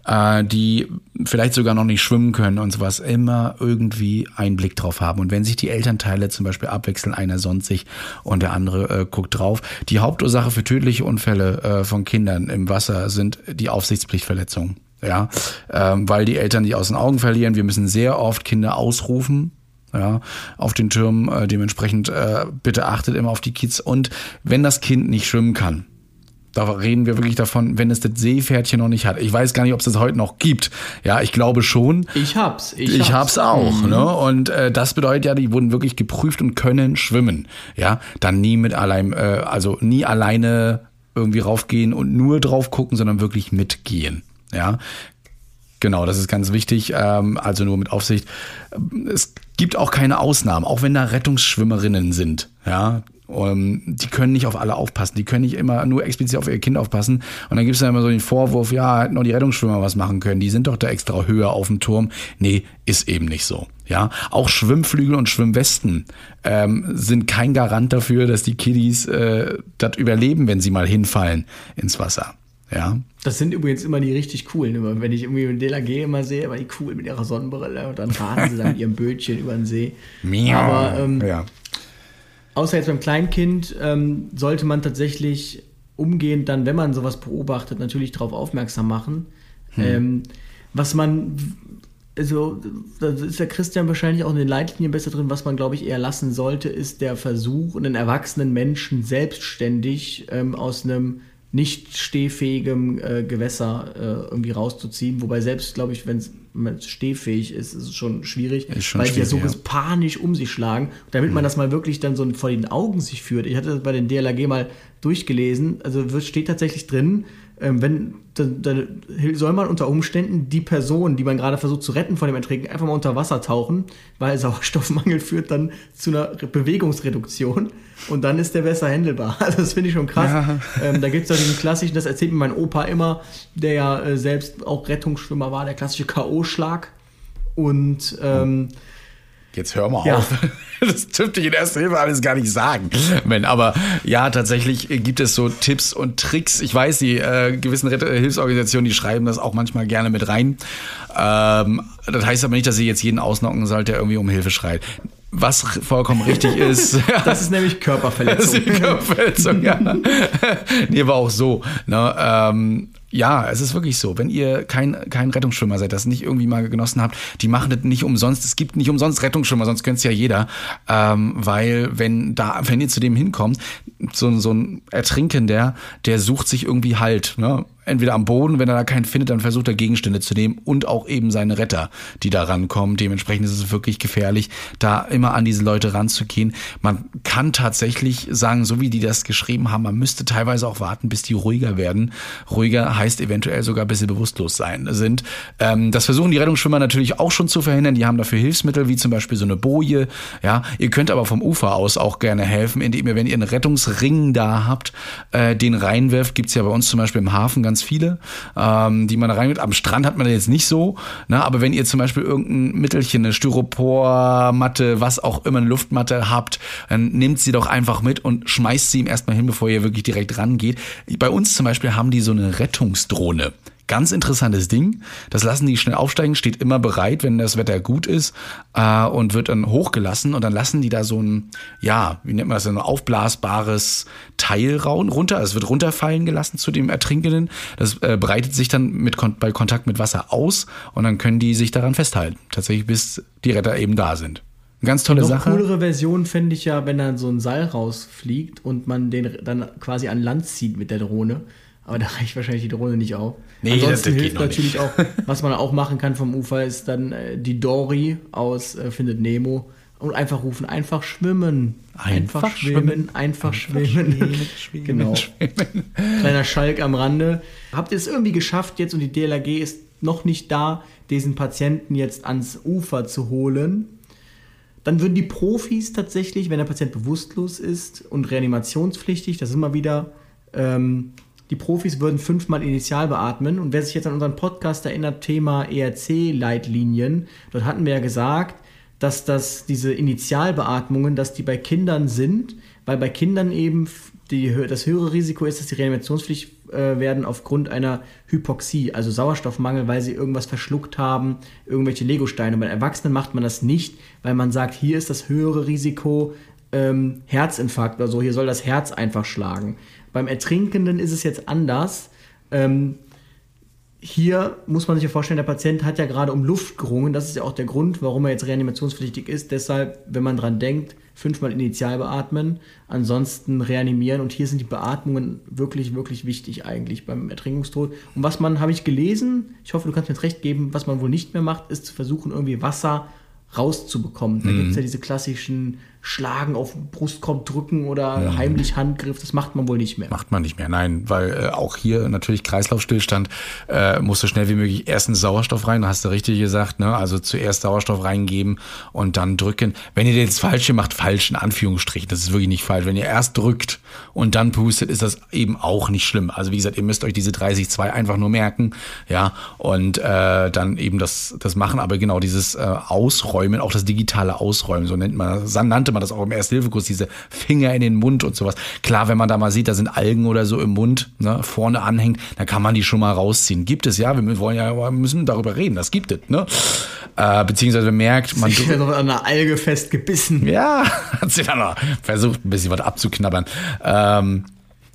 äh, die vielleicht sogar noch nicht schwimmen können und sowas, immer irgendwie einen Blick drauf haben. Und wenn sich die Elternteile zum Beispiel abwechseln, einer sonst sich und der andere äh, guckt drauf. Die Hauptursache für tödliche Unfälle äh, von Kindern im Wasser sind die Aufsichtspflichtverletzungen. ja, ähm, weil die Eltern die aus den Augen verlieren. Wir müssen sehr oft Kinder ausrufen, ja, auf den Türmen. Äh, dementsprechend äh, bitte achtet immer auf die Kids. Und wenn das Kind nicht schwimmen kann, da reden wir wirklich davon, wenn es das Seepferdchen noch nicht hat. Ich weiß gar nicht, ob es das heute noch gibt. Ja, ich glaube schon. Ich hab's. Ich, ich hab's. hab's auch. Mhm. Ne? Und äh, das bedeutet ja, die wurden wirklich geprüft und können schwimmen. Ja, dann nie mit allein, äh, also nie alleine irgendwie raufgehen und nur drauf gucken, sondern wirklich mitgehen. Ja, Genau, das ist ganz wichtig. Ähm, also nur mit Aufsicht. Es gibt auch keine Ausnahmen, auch wenn da Rettungsschwimmerinnen sind. Ja, um, ähm, die können nicht auf alle aufpassen. Die können nicht immer nur explizit auf ihr Kind aufpassen. Und dann gibt es da immer so den Vorwurf, ja, hätten nur die Rettungsschwimmer was machen können. Die sind doch da extra höher auf dem Turm. Nee, ist eben nicht so. Ja, auch Schwimmflügel und Schwimmwesten ähm, sind kein Garant dafür, dass die Kiddies äh, das überleben, wenn sie mal hinfallen ins Wasser. Ja. Das sind übrigens immer die richtig coolen. Wenn ich irgendwie mit DLAG immer sehe, aber die cool mit ihrer Sonnenbrille und dann fahren sie dann mit ihrem Bötchen über den See. Miau. Aber ähm, ja. Außer jetzt beim Kleinkind ähm, sollte man tatsächlich umgehend dann, wenn man sowas beobachtet, natürlich darauf aufmerksam machen. Hm. Ähm, was man, also da ist der Christian wahrscheinlich auch in den Leitlinien besser drin, was man, glaube ich, eher lassen sollte, ist der Versuch, einen erwachsenen Menschen selbstständig ähm, aus einem nicht stehfähigem äh, Gewässer äh, irgendwie rauszuziehen. Wobei selbst, glaube ich, wenn es stehfähig ist, ist es schon schwierig, schon weil die ja so ja. panisch um sich schlagen. Damit mhm. man das mal wirklich dann so vor den Augen sich führt. Ich hatte das bei den DLRG mal durchgelesen. Also wird, steht tatsächlich drin, ähm, wenn dann, dann, soll man unter Umständen die Person, die man gerade versucht zu retten von dem Ertrinken, einfach mal unter Wasser tauchen, weil Sauerstoffmangel führt dann zu einer Bewegungsreduktion und dann ist der besser handelbar. Also das finde ich schon krass. Ja. Ähm, da gibt es ja diesen klassischen, das erzählt mir mein Opa immer, der ja äh, selbst auch Rettungsschwimmer war, der klassische K.O.-Schlag. Und ähm, Jetzt hör mal ja. auf. Das dürfte ich in erster Hilfe alles gar nicht sagen. Aber ja, tatsächlich gibt es so Tipps und Tricks. Ich weiß, die äh, gewissen Hilfsorganisationen, die schreiben das auch manchmal gerne mit rein. Ähm, das heißt aber nicht, dass sie jetzt jeden ausnocken sollte, der irgendwie um Hilfe schreit. Was vollkommen richtig ist. Das ist nämlich Körperverletzung. Das ist Körperverletzung, ja. nee, aber auch so. Ne? Ähm, ja, es ist wirklich so. Wenn ihr kein, kein Rettungsschwimmer seid, das nicht irgendwie mal genossen habt, die machen das nicht umsonst. Es gibt nicht umsonst Rettungsschwimmer, sonst könnte es ja jeder. Ähm, weil wenn da, wenn ihr zu dem hinkommt, so, so ein Ertrinkender, der sucht sich irgendwie Halt. Ne? entweder am Boden, wenn er da keinen findet, dann versucht er Gegenstände zu nehmen und auch eben seine Retter, die da rankommen. Dementsprechend ist es wirklich gefährlich, da immer an diese Leute ranzugehen. Man kann tatsächlich sagen, so wie die das geschrieben haben, man müsste teilweise auch warten, bis die ruhiger werden. Ruhiger heißt eventuell sogar, bis sie bewusstlos sein sind. Ähm, das versuchen die Rettungsschwimmer natürlich auch schon zu verhindern. Die haben dafür Hilfsmittel, wie zum Beispiel so eine Boje. Ja, ihr könnt aber vom Ufer aus auch gerne helfen, indem ihr, wenn ihr einen Rettungsring da habt, äh, den reinwirft. Gibt's ja bei uns zum Beispiel im Hafen ganz viele, ähm, die man da reingeht. Am Strand hat man jetzt nicht so, ne? aber wenn ihr zum Beispiel irgendein Mittelchen, eine Styropormatte, was auch immer, eine Luftmatte habt, dann nehmt sie doch einfach mit und schmeißt sie ihm erstmal hin, bevor ihr wirklich direkt rangeht. Bei uns zum Beispiel haben die so eine Rettungsdrohne. Ganz interessantes Ding. Das lassen die schnell aufsteigen, steht immer bereit, wenn das Wetter gut ist äh, und wird dann hochgelassen und dann lassen die da so ein, ja, wie nennt man das, ein aufblasbares Teil runter. Es wird runterfallen gelassen zu dem Ertrinkenden. Das äh, breitet sich dann mit, bei Kontakt mit Wasser aus und dann können die sich daran festhalten. Tatsächlich bis die Retter eben da sind. Ganz tolle Noch Sache. coolere Version fände ich ja, wenn dann so ein Seil rausfliegt und man den dann quasi an Land zieht mit der Drohne. Aber da reicht wahrscheinlich die Drohne nicht auf. Nee, Ansonsten das, das hilft natürlich auch, was man auch machen kann vom Ufer, ist dann äh, die Dory aus äh, Findet Nemo und einfach rufen, einfach schwimmen. Einfach, einfach schwimmen, schwimmen, einfach, einfach schwimmen. schwimmen. schwimmen genau. Schwimmen. Kleiner Schalk am Rande. Habt ihr es irgendwie geschafft jetzt und die DLRG ist noch nicht da, diesen Patienten jetzt ans Ufer zu holen? Dann würden die Profis tatsächlich, wenn der Patient bewusstlos ist und reanimationspflichtig, das ist immer wieder ähm, die Profis würden fünfmal initial beatmen. Und wer sich jetzt an unseren Podcast erinnert, Thema ERC-Leitlinien, dort hatten wir ja gesagt, dass das, diese Initialbeatmungen, dass die bei Kindern sind, weil bei Kindern eben die, das höhere Risiko ist, dass sie reanimationspflichtig äh, werden aufgrund einer Hypoxie, also Sauerstoffmangel, weil sie irgendwas verschluckt haben, irgendwelche Legosteine. Bei Erwachsenen macht man das nicht, weil man sagt, hier ist das höhere Risiko ähm, Herzinfarkt oder so, hier soll das Herz einfach schlagen. Beim Ertrinkenden ist es jetzt anders. Ähm, hier muss man sich ja vorstellen, der Patient hat ja gerade um Luft gerungen. Das ist ja auch der Grund, warum er jetzt reanimationspflichtig ist. Deshalb, wenn man dran denkt, fünfmal initial beatmen, ansonsten reanimieren. Und hier sind die Beatmungen wirklich, wirklich wichtig eigentlich beim Ertrinkungstod. Und was man, habe ich gelesen, ich hoffe, du kannst mir jetzt recht geben, was man wohl nicht mehr macht, ist zu versuchen, irgendwie Wasser rauszubekommen. Da mhm. gibt es ja diese klassischen Schlagen auf den Brustkorb drücken oder mhm. heimlich Handgriff, das macht man wohl nicht mehr. Macht man nicht mehr, nein, weil äh, auch hier natürlich Kreislaufstillstand, äh, musst du schnell wie möglich erstens Sauerstoff rein, hast du richtig gesagt, ne? also zuerst Sauerstoff reingeben und dann drücken. Wenn ihr das Falsche macht, falsch in Anführungsstrichen, das ist wirklich nicht falsch, wenn ihr erst drückt und dann pustet, ist das eben auch nicht schlimm. Also wie gesagt, ihr müsst euch diese 30-2 einfach nur merken, ja, und äh, dann eben das, das machen, aber genau dieses äh, Ausräumen, auch das digitale Ausräumen, so nennt man das, nannte man das auch im Erste-Hilfe-Kurs, diese Finger in den Mund und sowas. Klar, wenn man da mal sieht, da sind Algen oder so im Mund, ne, vorne anhängt, dann kann man die schon mal rausziehen. Gibt es ja, wir wollen ja, wir müssen darüber reden, das gibt es, ne? Äh, beziehungsweise merkt, man. Ich noch an einer Alge festgebissen. Ja, hat sie dann noch versucht, ein bisschen was abzuknabbern. Ähm,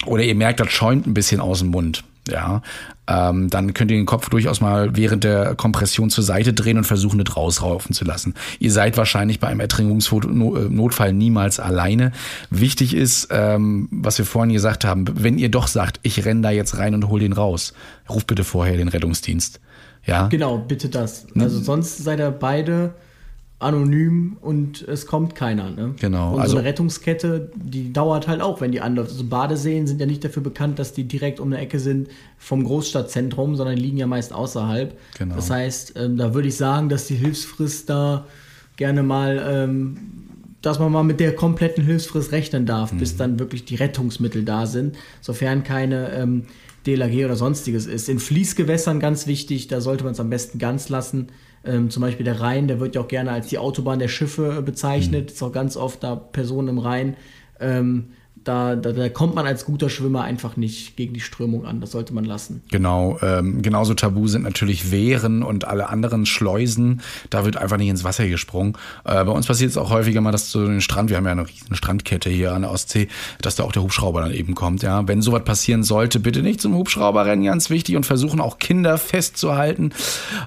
oder ihr merkt, das schäumt ein bisschen aus dem Mund ja, ähm, dann könnt ihr den Kopf durchaus mal während der Kompression zur Seite drehen und versuchen, das rausraufen zu lassen. Ihr seid wahrscheinlich bei einem Ertrinkungsnotfall niemals alleine. Wichtig ist, ähm, was wir vorhin gesagt haben, wenn ihr doch sagt, ich renne da jetzt rein und hol den raus, ruft bitte vorher den Rettungsdienst. Ja. Genau, bitte das. Also sonst seid ihr beide anonym und es kommt keiner. Ne? Genau. Und also, so eine Rettungskette, die dauert halt auch, wenn die anläuft. Also Badeseen sind ja nicht dafür bekannt, dass die direkt um eine Ecke sind vom Großstadtzentrum, sondern liegen ja meist außerhalb. Genau. Das heißt, ähm, da würde ich sagen, dass die Hilfsfrist da gerne mal, ähm, dass man mal mit der kompletten Hilfsfrist rechnen darf, mhm. bis dann wirklich die Rettungsmittel da sind, sofern keine ähm, DLAG oder sonstiges ist. In Fließgewässern ganz wichtig, da sollte man es am besten ganz lassen ähm, zum Beispiel der Rhein, der wird ja auch gerne als die Autobahn der Schiffe bezeichnet. Mhm. Ist auch ganz oft da Personen im Rhein. Ähm, da, da, da, kommt man als guter Schwimmer einfach nicht gegen die Strömung an. Das sollte man lassen. Genau. Ähm, genauso tabu sind natürlich Wehren und alle anderen Schleusen. Da wird einfach nicht ins Wasser gesprungen. Äh, bei uns passiert es auch häufiger mal, dass zu den Strand, wir haben ja eine riesen Strandkette hier an der Ostsee, dass da auch der Hubschrauber dann eben kommt. Ja, wenn sowas passieren sollte, bitte nicht zum Hubschrauber rennen, ganz wichtig und versuchen auch Kinder festzuhalten,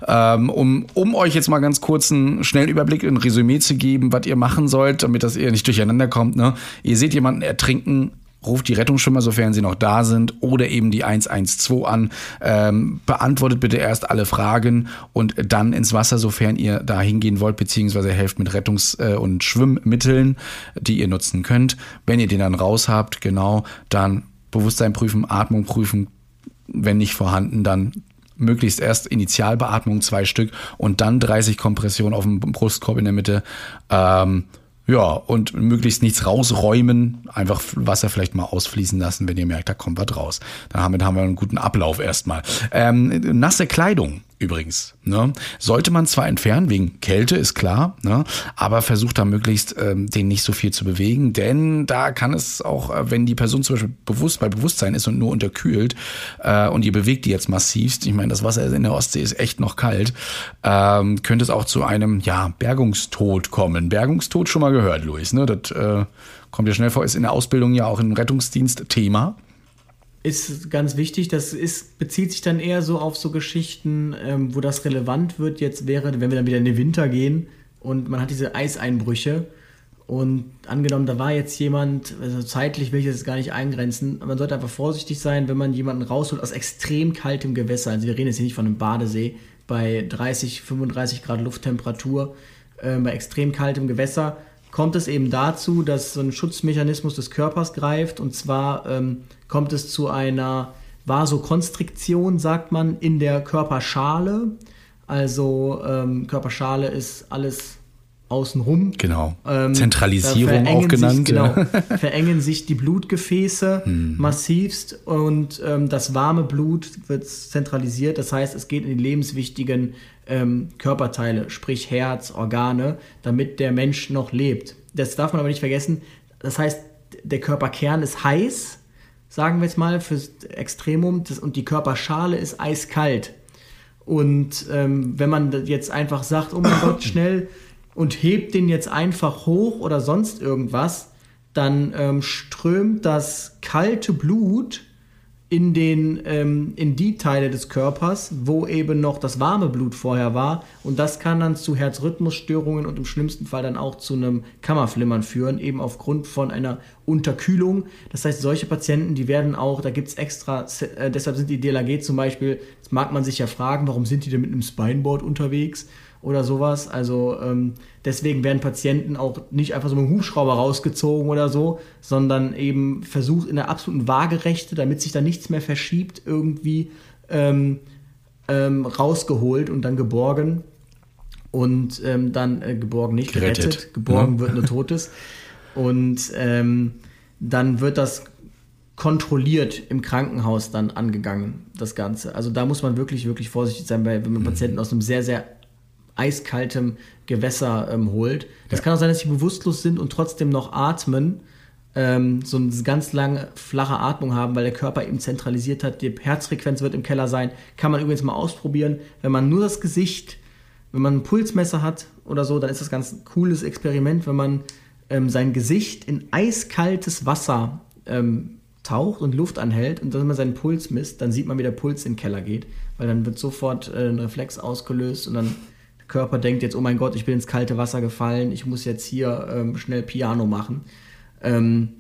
ähm, um, um euch jetzt mal ganz kurz einen schnellen Überblick, ein Resümee zu geben, was ihr machen sollt, damit das eher nicht durcheinander kommt. Ne? Ihr seht jemanden ertrinken denken, ruft die Rettungsschwimmer, sofern sie noch da sind, oder eben die 112 an. Ähm, beantwortet bitte erst alle Fragen und dann ins Wasser, sofern ihr da hingehen wollt, beziehungsweise helft mit Rettungs- äh, und Schwimmmitteln, die ihr nutzen könnt. Wenn ihr den dann raus habt, genau, dann Bewusstsein prüfen, Atmung prüfen, wenn nicht vorhanden, dann möglichst erst Initialbeatmung zwei Stück und dann 30 Kompressionen auf dem Brustkorb in der Mitte. Ähm, ja, und möglichst nichts rausräumen, einfach Wasser vielleicht mal ausfließen lassen, wenn ihr merkt, da kommt was raus. Damit haben wir einen guten Ablauf erstmal. Ähm, nasse Kleidung übrigens. Ne? Sollte man zwar entfernen, wegen Kälte, ist klar, ne? aber versucht da möglichst ähm, den nicht so viel zu bewegen, denn da kann es auch, äh, wenn die Person zum Beispiel bewusst bei Bewusstsein ist und nur unterkühlt äh, und ihr bewegt die jetzt massivst, ich meine, das Wasser in der Ostsee ist echt noch kalt, ähm, könnte es auch zu einem ja, Bergungstod kommen. Bergungstod schon mal gehört, Luis, ne? Das äh, kommt ja schnell vor, ist in der Ausbildung ja auch im Rettungsdienst Thema ist ganz wichtig. Das ist, bezieht sich dann eher so auf so Geschichten, ähm, wo das relevant wird. Jetzt wäre, wenn wir dann wieder in den Winter gehen und man hat diese Eiseinbrüche. Und angenommen, da war jetzt jemand, also zeitlich will ich das gar nicht eingrenzen, man sollte einfach vorsichtig sein, wenn man jemanden rausholt aus extrem kaltem Gewässer. Also wir reden jetzt hier nicht von einem Badesee bei 30, 35 Grad Lufttemperatur, äh, bei extrem kaltem Gewässer kommt es eben dazu, dass so ein Schutzmechanismus des Körpers greift und zwar ähm, kommt es zu einer Vasokonstriktion, sagt man, in der Körperschale. Also ähm, Körperschale ist alles außenrum. Genau. Ähm, Zentralisierung auch genannt. Sich, genau, verengen sich die Blutgefäße mhm. massivst und ähm, das warme Blut wird zentralisiert. Das heißt, es geht in die lebenswichtigen ähm, Körperteile, sprich Herz, Organe, damit der Mensch noch lebt. Das darf man aber nicht vergessen. Das heißt, der Körperkern ist heiß, sagen wir jetzt mal, fürs Extremum, das, und die Körperschale ist eiskalt. Und ähm, wenn man jetzt einfach sagt, oh mein Gott, schnell und hebt den jetzt einfach hoch oder sonst irgendwas, dann ähm, strömt das kalte Blut in, den, ähm, in die Teile des Körpers, wo eben noch das warme Blut vorher war. Und das kann dann zu Herzrhythmusstörungen und im schlimmsten Fall dann auch zu einem Kammerflimmern führen, eben aufgrund von einer Unterkühlung. Das heißt, solche Patienten, die werden auch, da gibt es extra, äh, deshalb sind die DLAG zum Beispiel, das mag man sich ja fragen, warum sind die denn mit einem Spineboard unterwegs? Oder sowas. Also ähm, deswegen werden Patienten auch nicht einfach so mit einem Hubschrauber rausgezogen oder so, sondern eben versucht in der absoluten Waagerechte, damit sich da nichts mehr verschiebt, irgendwie ähm, ähm, rausgeholt und dann geborgen. Und ähm, dann äh, geborgen nicht, gerettet. gerettet. Geborgen ja. wird nur Totes. Und ähm, dann wird das kontrolliert im Krankenhaus dann angegangen, das Ganze. Also da muss man wirklich, wirklich vorsichtig sein, weil wenn man mhm. Patienten aus einem sehr, sehr eiskaltem Gewässer ähm, holt. Das ja. kann auch sein, dass sie bewusstlos sind und trotzdem noch atmen, ähm, so eine ganz lange flache Atmung haben, weil der Körper eben zentralisiert hat. Die Herzfrequenz wird im Keller sein. Kann man übrigens mal ausprobieren. Wenn man nur das Gesicht, wenn man ein Pulsmesser hat oder so, dann ist das ganz ein cooles Experiment, wenn man ähm, sein Gesicht in eiskaltes Wasser ähm, taucht und Luft anhält und dann man seinen Puls misst, dann sieht man, wie der Puls in den Keller geht, weil dann wird sofort äh, ein Reflex ausgelöst und dann Körper denkt jetzt, oh mein Gott, ich bin ins kalte Wasser gefallen, ich muss jetzt hier ähm, schnell Piano machen. Ähm,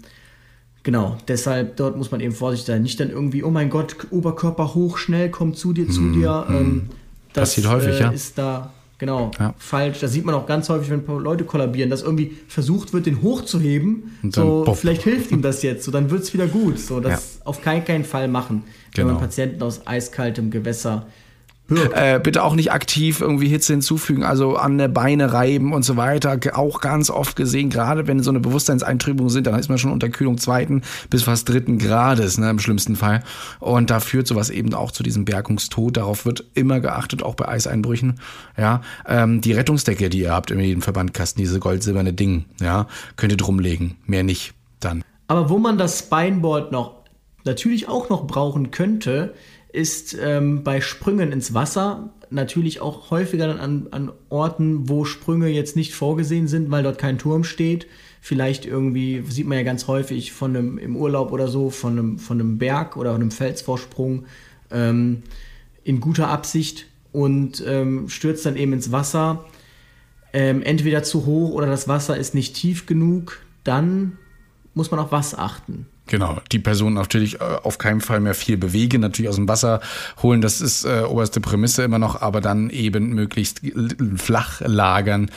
genau, deshalb dort muss man eben vorsichtig sein. Nicht dann irgendwie, oh mein Gott, Oberkörper hoch, schnell, komm zu dir, zu mm, dir. Mm. das Passiert häufig, äh, ja. ist da genau ja. falsch. Das sieht man auch ganz häufig, wenn Leute kollabieren, dass irgendwie versucht wird, den hochzuheben. so, pop. vielleicht hilft ihm das jetzt, so dann wird es wieder gut. So, das ja. auf keinen, keinen Fall machen, genau. wenn man Patienten aus eiskaltem Gewässer äh, bitte auch nicht aktiv irgendwie Hitze hinzufügen, also an der Beine reiben und so weiter. Auch ganz oft gesehen, gerade wenn so eine Bewusstseinseintrübung sind, dann ist man schon unter Kühlung zweiten bis fast dritten Grades, ne, im schlimmsten Fall. Und da führt sowas eben auch zu diesem Bergungstod. Darauf wird immer geachtet, auch bei Eiseinbrüchen. Ja, ähm, die Rettungsdecke, die ihr habt in jedem Verbandkasten, diese gold-silberne Ding, ja, könnt ihr drumlegen. Mehr nicht dann. Aber wo man das Spineboard noch natürlich auch noch brauchen könnte, ist ähm, bei Sprüngen ins Wasser natürlich auch häufiger dann an, an Orten, wo Sprünge jetzt nicht vorgesehen sind, weil dort kein Turm steht. Vielleicht irgendwie, sieht man ja ganz häufig von einem, im Urlaub oder so, von einem, von einem Berg oder einem Felsvorsprung ähm, in guter Absicht und ähm, stürzt dann eben ins Wasser. Ähm, entweder zu hoch oder das Wasser ist nicht tief genug. Dann muss man auf was achten. Genau, die Person natürlich äh, auf keinen Fall mehr viel bewegen, natürlich aus dem Wasser holen, das ist äh, oberste Prämisse immer noch, aber dann eben möglichst flach lagern.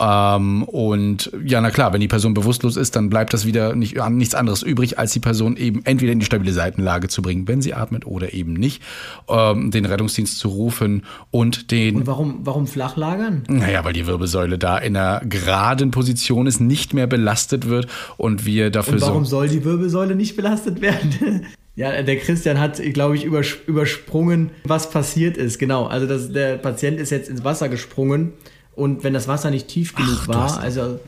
Ähm, und ja, na klar, wenn die Person bewusstlos ist, dann bleibt das wieder nicht, nichts anderes übrig, als die Person eben entweder in die stabile Seitenlage zu bringen, wenn sie atmet oder eben nicht, ähm, den Rettungsdienst zu rufen und den. Und warum, warum flach lagern? Naja, weil die Wirbelsäule da in einer geraden Position ist, nicht mehr belastet wird und wir dafür und warum so soll die Wirbelsäule nicht belastet werden. ja, der Christian hat, glaube ich, übersprungen, was passiert ist. Genau, also das, der Patient ist jetzt ins Wasser gesprungen und wenn das Wasser nicht tief genug Ach, war, also ja.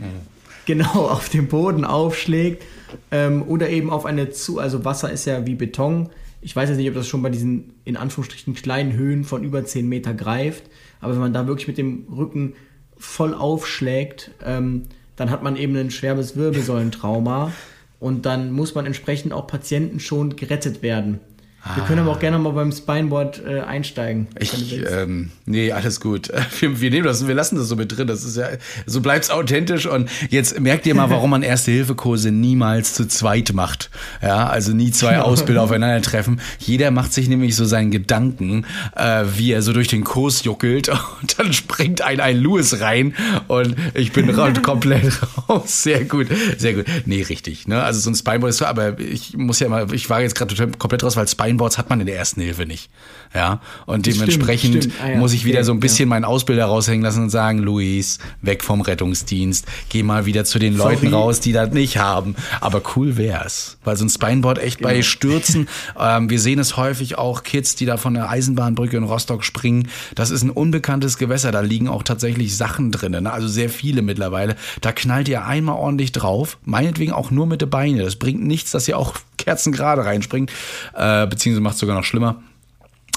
genau auf dem Boden aufschlägt ähm, oder eben auf eine zu, also Wasser ist ja wie Beton. Ich weiß jetzt nicht, ob das schon bei diesen in Anführungsstrichen kleinen Höhen von über 10 Meter greift, aber wenn man da wirklich mit dem Rücken voll aufschlägt, ähm, dann hat man eben ein schweres Wirbelsäulentrauma. Und dann muss man entsprechend auch Patienten schon gerettet werden. Wir können aber auch gerne mal beim Spineboard äh, einsteigen. Ich, ähm, nee, alles gut. Wir, wir, nehmen das, wir lassen das so mit drin. Das ist ja, so bleibt's authentisch. Und jetzt merkt ihr mal, warum man Erste-Hilfe-Kurse niemals zu zweit macht. Ja, also nie zwei genau. Ausbilder aufeinandertreffen. Jeder macht sich nämlich so seinen Gedanken, äh, wie er so durch den Kurs juckelt. Und dann springt ein, ein Louis rein und ich bin komplett raus. Sehr gut, sehr gut. Nee, richtig. Ne? Also so ein Spineboard ist so, aber ich muss ja mal, ich war jetzt gerade komplett raus, weil Spineboard Spineboards hat man in der ersten Hilfe nicht. Ja, und dementsprechend stimmt, stimmt. Ah, ja, muss ich wieder so ein bisschen ja. meinen Ausbilder raushängen lassen und sagen, Luis, weg vom Rettungsdienst, geh mal wieder zu den Sorry. Leuten raus, die das nicht haben. Aber cool wär's, weil so ein Spineboard echt genau. bei Stürzen, ähm, wir sehen es häufig auch Kids, die da von der Eisenbahnbrücke in Rostock springen. Das ist ein unbekanntes Gewässer, da liegen auch tatsächlich Sachen drin, ne? also sehr viele mittlerweile. Da knallt ihr einmal ordentlich drauf, meinetwegen auch nur mit den Beinen. Das bringt nichts, dass ihr auch kerzengerade reinspringt, äh, beziehungsweise macht es sogar noch schlimmer.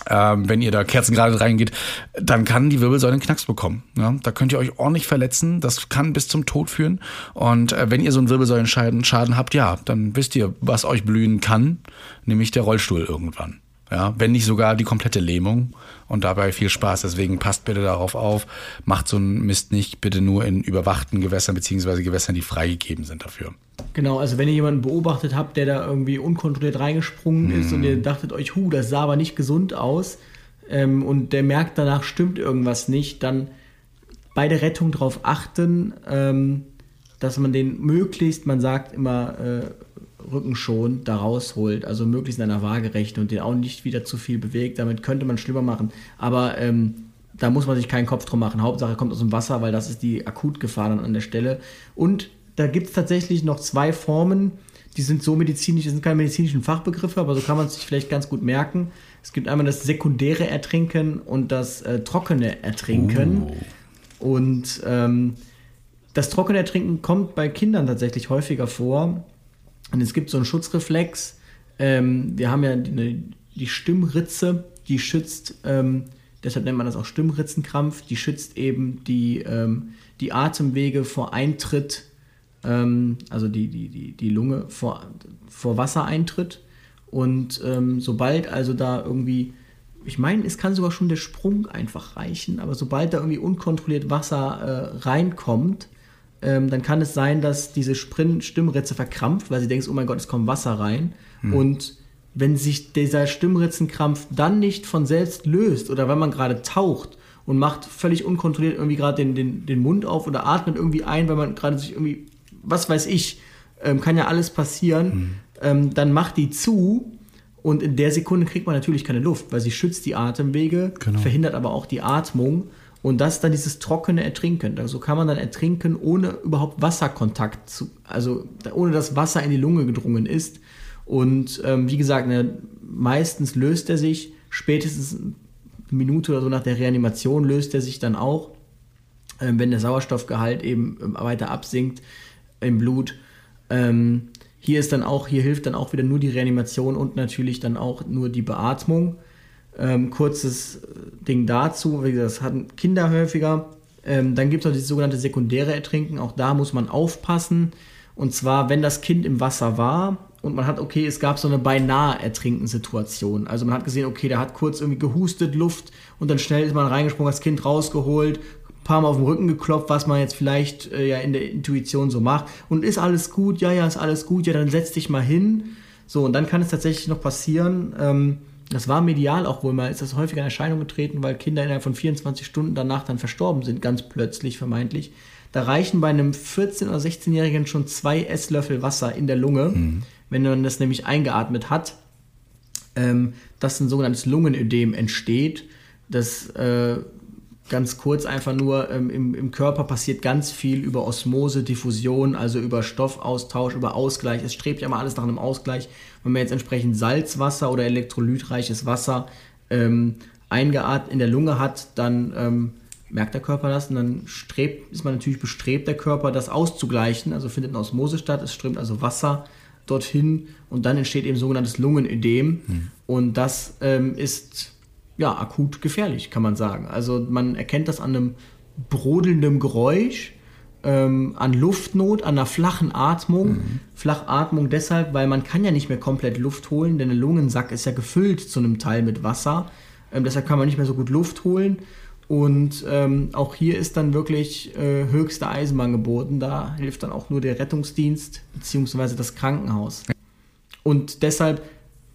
ähm, wenn ihr da kerzengerade reingeht, dann kann die Wirbelsäule einen Knacks bekommen. Ja? Da könnt ihr euch ordentlich verletzen. Das kann bis zum Tod führen. Und äh, wenn ihr so einen Wirbelsäulenschaden Schaden habt, ja, dann wisst ihr, was euch blühen kann, nämlich der Rollstuhl irgendwann. Ja, wenn nicht sogar die komplette Lähmung und dabei viel Spaß. Deswegen passt bitte darauf auf, macht so einen Mist nicht bitte nur in überwachten Gewässern beziehungsweise Gewässern, die freigegeben sind dafür. Genau, also wenn ihr jemanden beobachtet habt, der da irgendwie unkontrolliert reingesprungen mhm. ist und ihr dachtet euch, hu, das sah aber nicht gesund aus ähm, und der merkt danach stimmt irgendwas nicht, dann bei der Rettung darauf achten, ähm, dass man den möglichst, man sagt immer, äh, rückenschonend da rausholt, also möglichst in einer Waagerechte und den auch nicht wieder zu viel bewegt. Damit könnte man schlimmer machen. Aber ähm, da muss man sich keinen Kopf drum machen. Hauptsache kommt aus dem Wasser, weil das ist die Akutgefahr dann an der Stelle. Und da gibt es tatsächlich noch zwei Formen, die sind so medizinisch, das sind keine medizinischen Fachbegriffe, aber so kann man es sich vielleicht ganz gut merken. Es gibt einmal das sekundäre Ertrinken und das äh, trockene Ertrinken. Uh. Und ähm, das trockene Ertrinken kommt bei Kindern tatsächlich häufiger vor. Und es gibt so einen Schutzreflex. Ähm, wir haben ja die, die Stimmritze, die schützt, ähm, deshalb nennt man das auch Stimmritzenkrampf, die schützt eben die, ähm, die Atemwege vor Eintritt, ähm, also die, die, die, die Lunge vor, vor Wassereintritt. Und ähm, sobald also da irgendwie, ich meine, es kann sogar schon der Sprung einfach reichen, aber sobald da irgendwie unkontrolliert Wasser äh, reinkommt, ähm, dann kann es sein, dass diese Stimmritze verkrampft, weil sie denkt, oh mein Gott, es kommt Wasser rein. Hm. Und wenn sich dieser Stimmritzenkrampf dann nicht von selbst löst oder wenn man gerade taucht und macht völlig unkontrolliert irgendwie gerade den, den, den Mund auf oder atmet irgendwie ein, weil man gerade sich irgendwie, was weiß ich, ähm, kann ja alles passieren, hm. ähm, dann macht die zu und in der Sekunde kriegt man natürlich keine Luft, weil sie schützt die Atemwege, genau. verhindert aber auch die Atmung. Und das ist dann dieses trockene Ertrinken. Also kann man dann ertrinken, ohne überhaupt Wasserkontakt zu, also ohne dass Wasser in die Lunge gedrungen ist. Und ähm, wie gesagt, ne, meistens löst er sich, spätestens eine Minute oder so nach der Reanimation löst er sich dann auch, ähm, wenn der Sauerstoffgehalt eben ähm, weiter absinkt im Blut. Ähm, hier ist dann auch, hier hilft dann auch wieder nur die Reanimation und natürlich dann auch nur die Beatmung. Ähm, kurzes äh, Ding dazu, wie gesagt, das hatten Kinder häufiger. Ähm, dann gibt es noch das sogenannte sekundäre Ertrinken. Auch da muss man aufpassen. Und zwar, wenn das Kind im Wasser war und man hat, okay, es gab so eine beinahe Ertrinken-Situation. Also man hat gesehen, okay, der hat kurz irgendwie gehustet, Luft und dann schnell ist man reingesprungen, das Kind rausgeholt, ein paar Mal auf den Rücken geklopft, was man jetzt vielleicht äh, ja in der Intuition so macht. Und ist alles gut? Ja, ja, ist alles gut. Ja, dann setz dich mal hin. So, und dann kann es tatsächlich noch passieren, ähm, das war medial auch wohl mal, ist das häufiger in Erscheinung getreten, weil Kinder innerhalb von 24 Stunden danach dann verstorben sind, ganz plötzlich vermeintlich. Da reichen bei einem 14- oder 16-Jährigen schon zwei Esslöffel Wasser in der Lunge, mhm. wenn man das nämlich eingeatmet hat, ähm, dass ein sogenanntes Lungenödem entsteht. Das äh, ganz kurz einfach nur, ähm, im, im Körper passiert ganz viel über Osmose, Diffusion, also über Stoffaustausch, über Ausgleich. Es strebt ja immer alles nach einem Ausgleich. Wenn man jetzt entsprechend Salzwasser oder elektrolytreiches Wasser ähm, eingeatmet in der Lunge hat, dann ähm, merkt der Körper das und dann strebt, ist man natürlich bestrebt, der Körper das auszugleichen. Also findet eine Osmose statt, es strömt also Wasser dorthin und dann entsteht eben sogenanntes Lungenödem. Hm. Und das ähm, ist ja, akut gefährlich, kann man sagen. Also man erkennt das an einem brodelnden Geräusch, ähm, an Luftnot, an einer flachen Atmung. Mhm. Flachatmung deshalb, weil man kann ja nicht mehr komplett Luft holen, denn der Lungensack ist ja gefüllt zu einem Teil mit Wasser. Ähm, deshalb kann man nicht mehr so gut Luft holen. Und ähm, auch hier ist dann wirklich äh, höchste Eisenbahn geboten. Da hilft dann auch nur der Rettungsdienst bzw. das Krankenhaus. Und deshalb,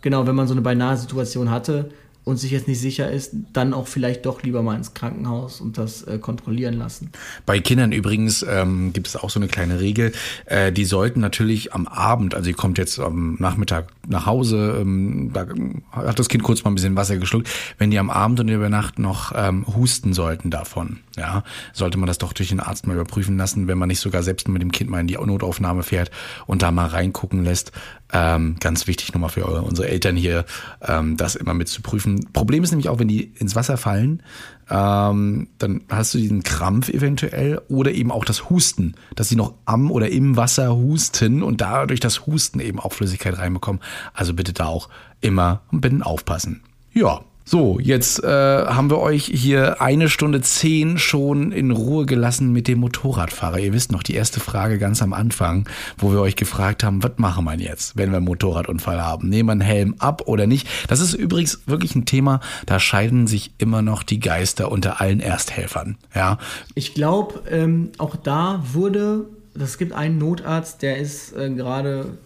genau, wenn man so eine beinahe Situation hatte, und sich jetzt nicht sicher ist, dann auch vielleicht doch lieber mal ins Krankenhaus und das äh, kontrollieren lassen. Bei Kindern übrigens ähm, gibt es auch so eine kleine Regel. Äh, die sollten natürlich am Abend, also ihr kommt jetzt am Nachmittag nach Hause, ähm, da hat das Kind kurz mal ein bisschen Wasser geschluckt. Wenn die am Abend und über Nacht noch ähm, husten sollten davon, ja, sollte man das doch durch den Arzt mal überprüfen lassen, wenn man nicht sogar selbst mit dem Kind mal in die Notaufnahme fährt und da mal reingucken lässt. Ähm, ganz wichtig nochmal für unsere Eltern hier, ähm, das immer mit zu prüfen. Problem ist nämlich auch, wenn die ins Wasser fallen, ähm, dann hast du diesen Krampf eventuell oder eben auch das Husten, dass sie noch am oder im Wasser husten und dadurch das Husten eben auch Flüssigkeit reinbekommen. Also bitte da auch immer ein bisschen aufpassen. Ja, So, jetzt äh, haben wir euch hier eine Stunde zehn schon in Ruhe gelassen mit dem Motorradfahrer. Ihr wisst noch, die erste Frage ganz am Anfang, wo wir euch gefragt haben, was machen wir jetzt, wenn wir einen Motorradunfall haben? Nehmen wir einen Helm ab oder nicht? Das ist übrigens wirklich ein Thema, da scheiden sich immer noch die Geister unter allen Ersthelfern. Ja. Ich glaube, ähm, auch da wurde, es gibt einen Notarzt, der ist äh, gerade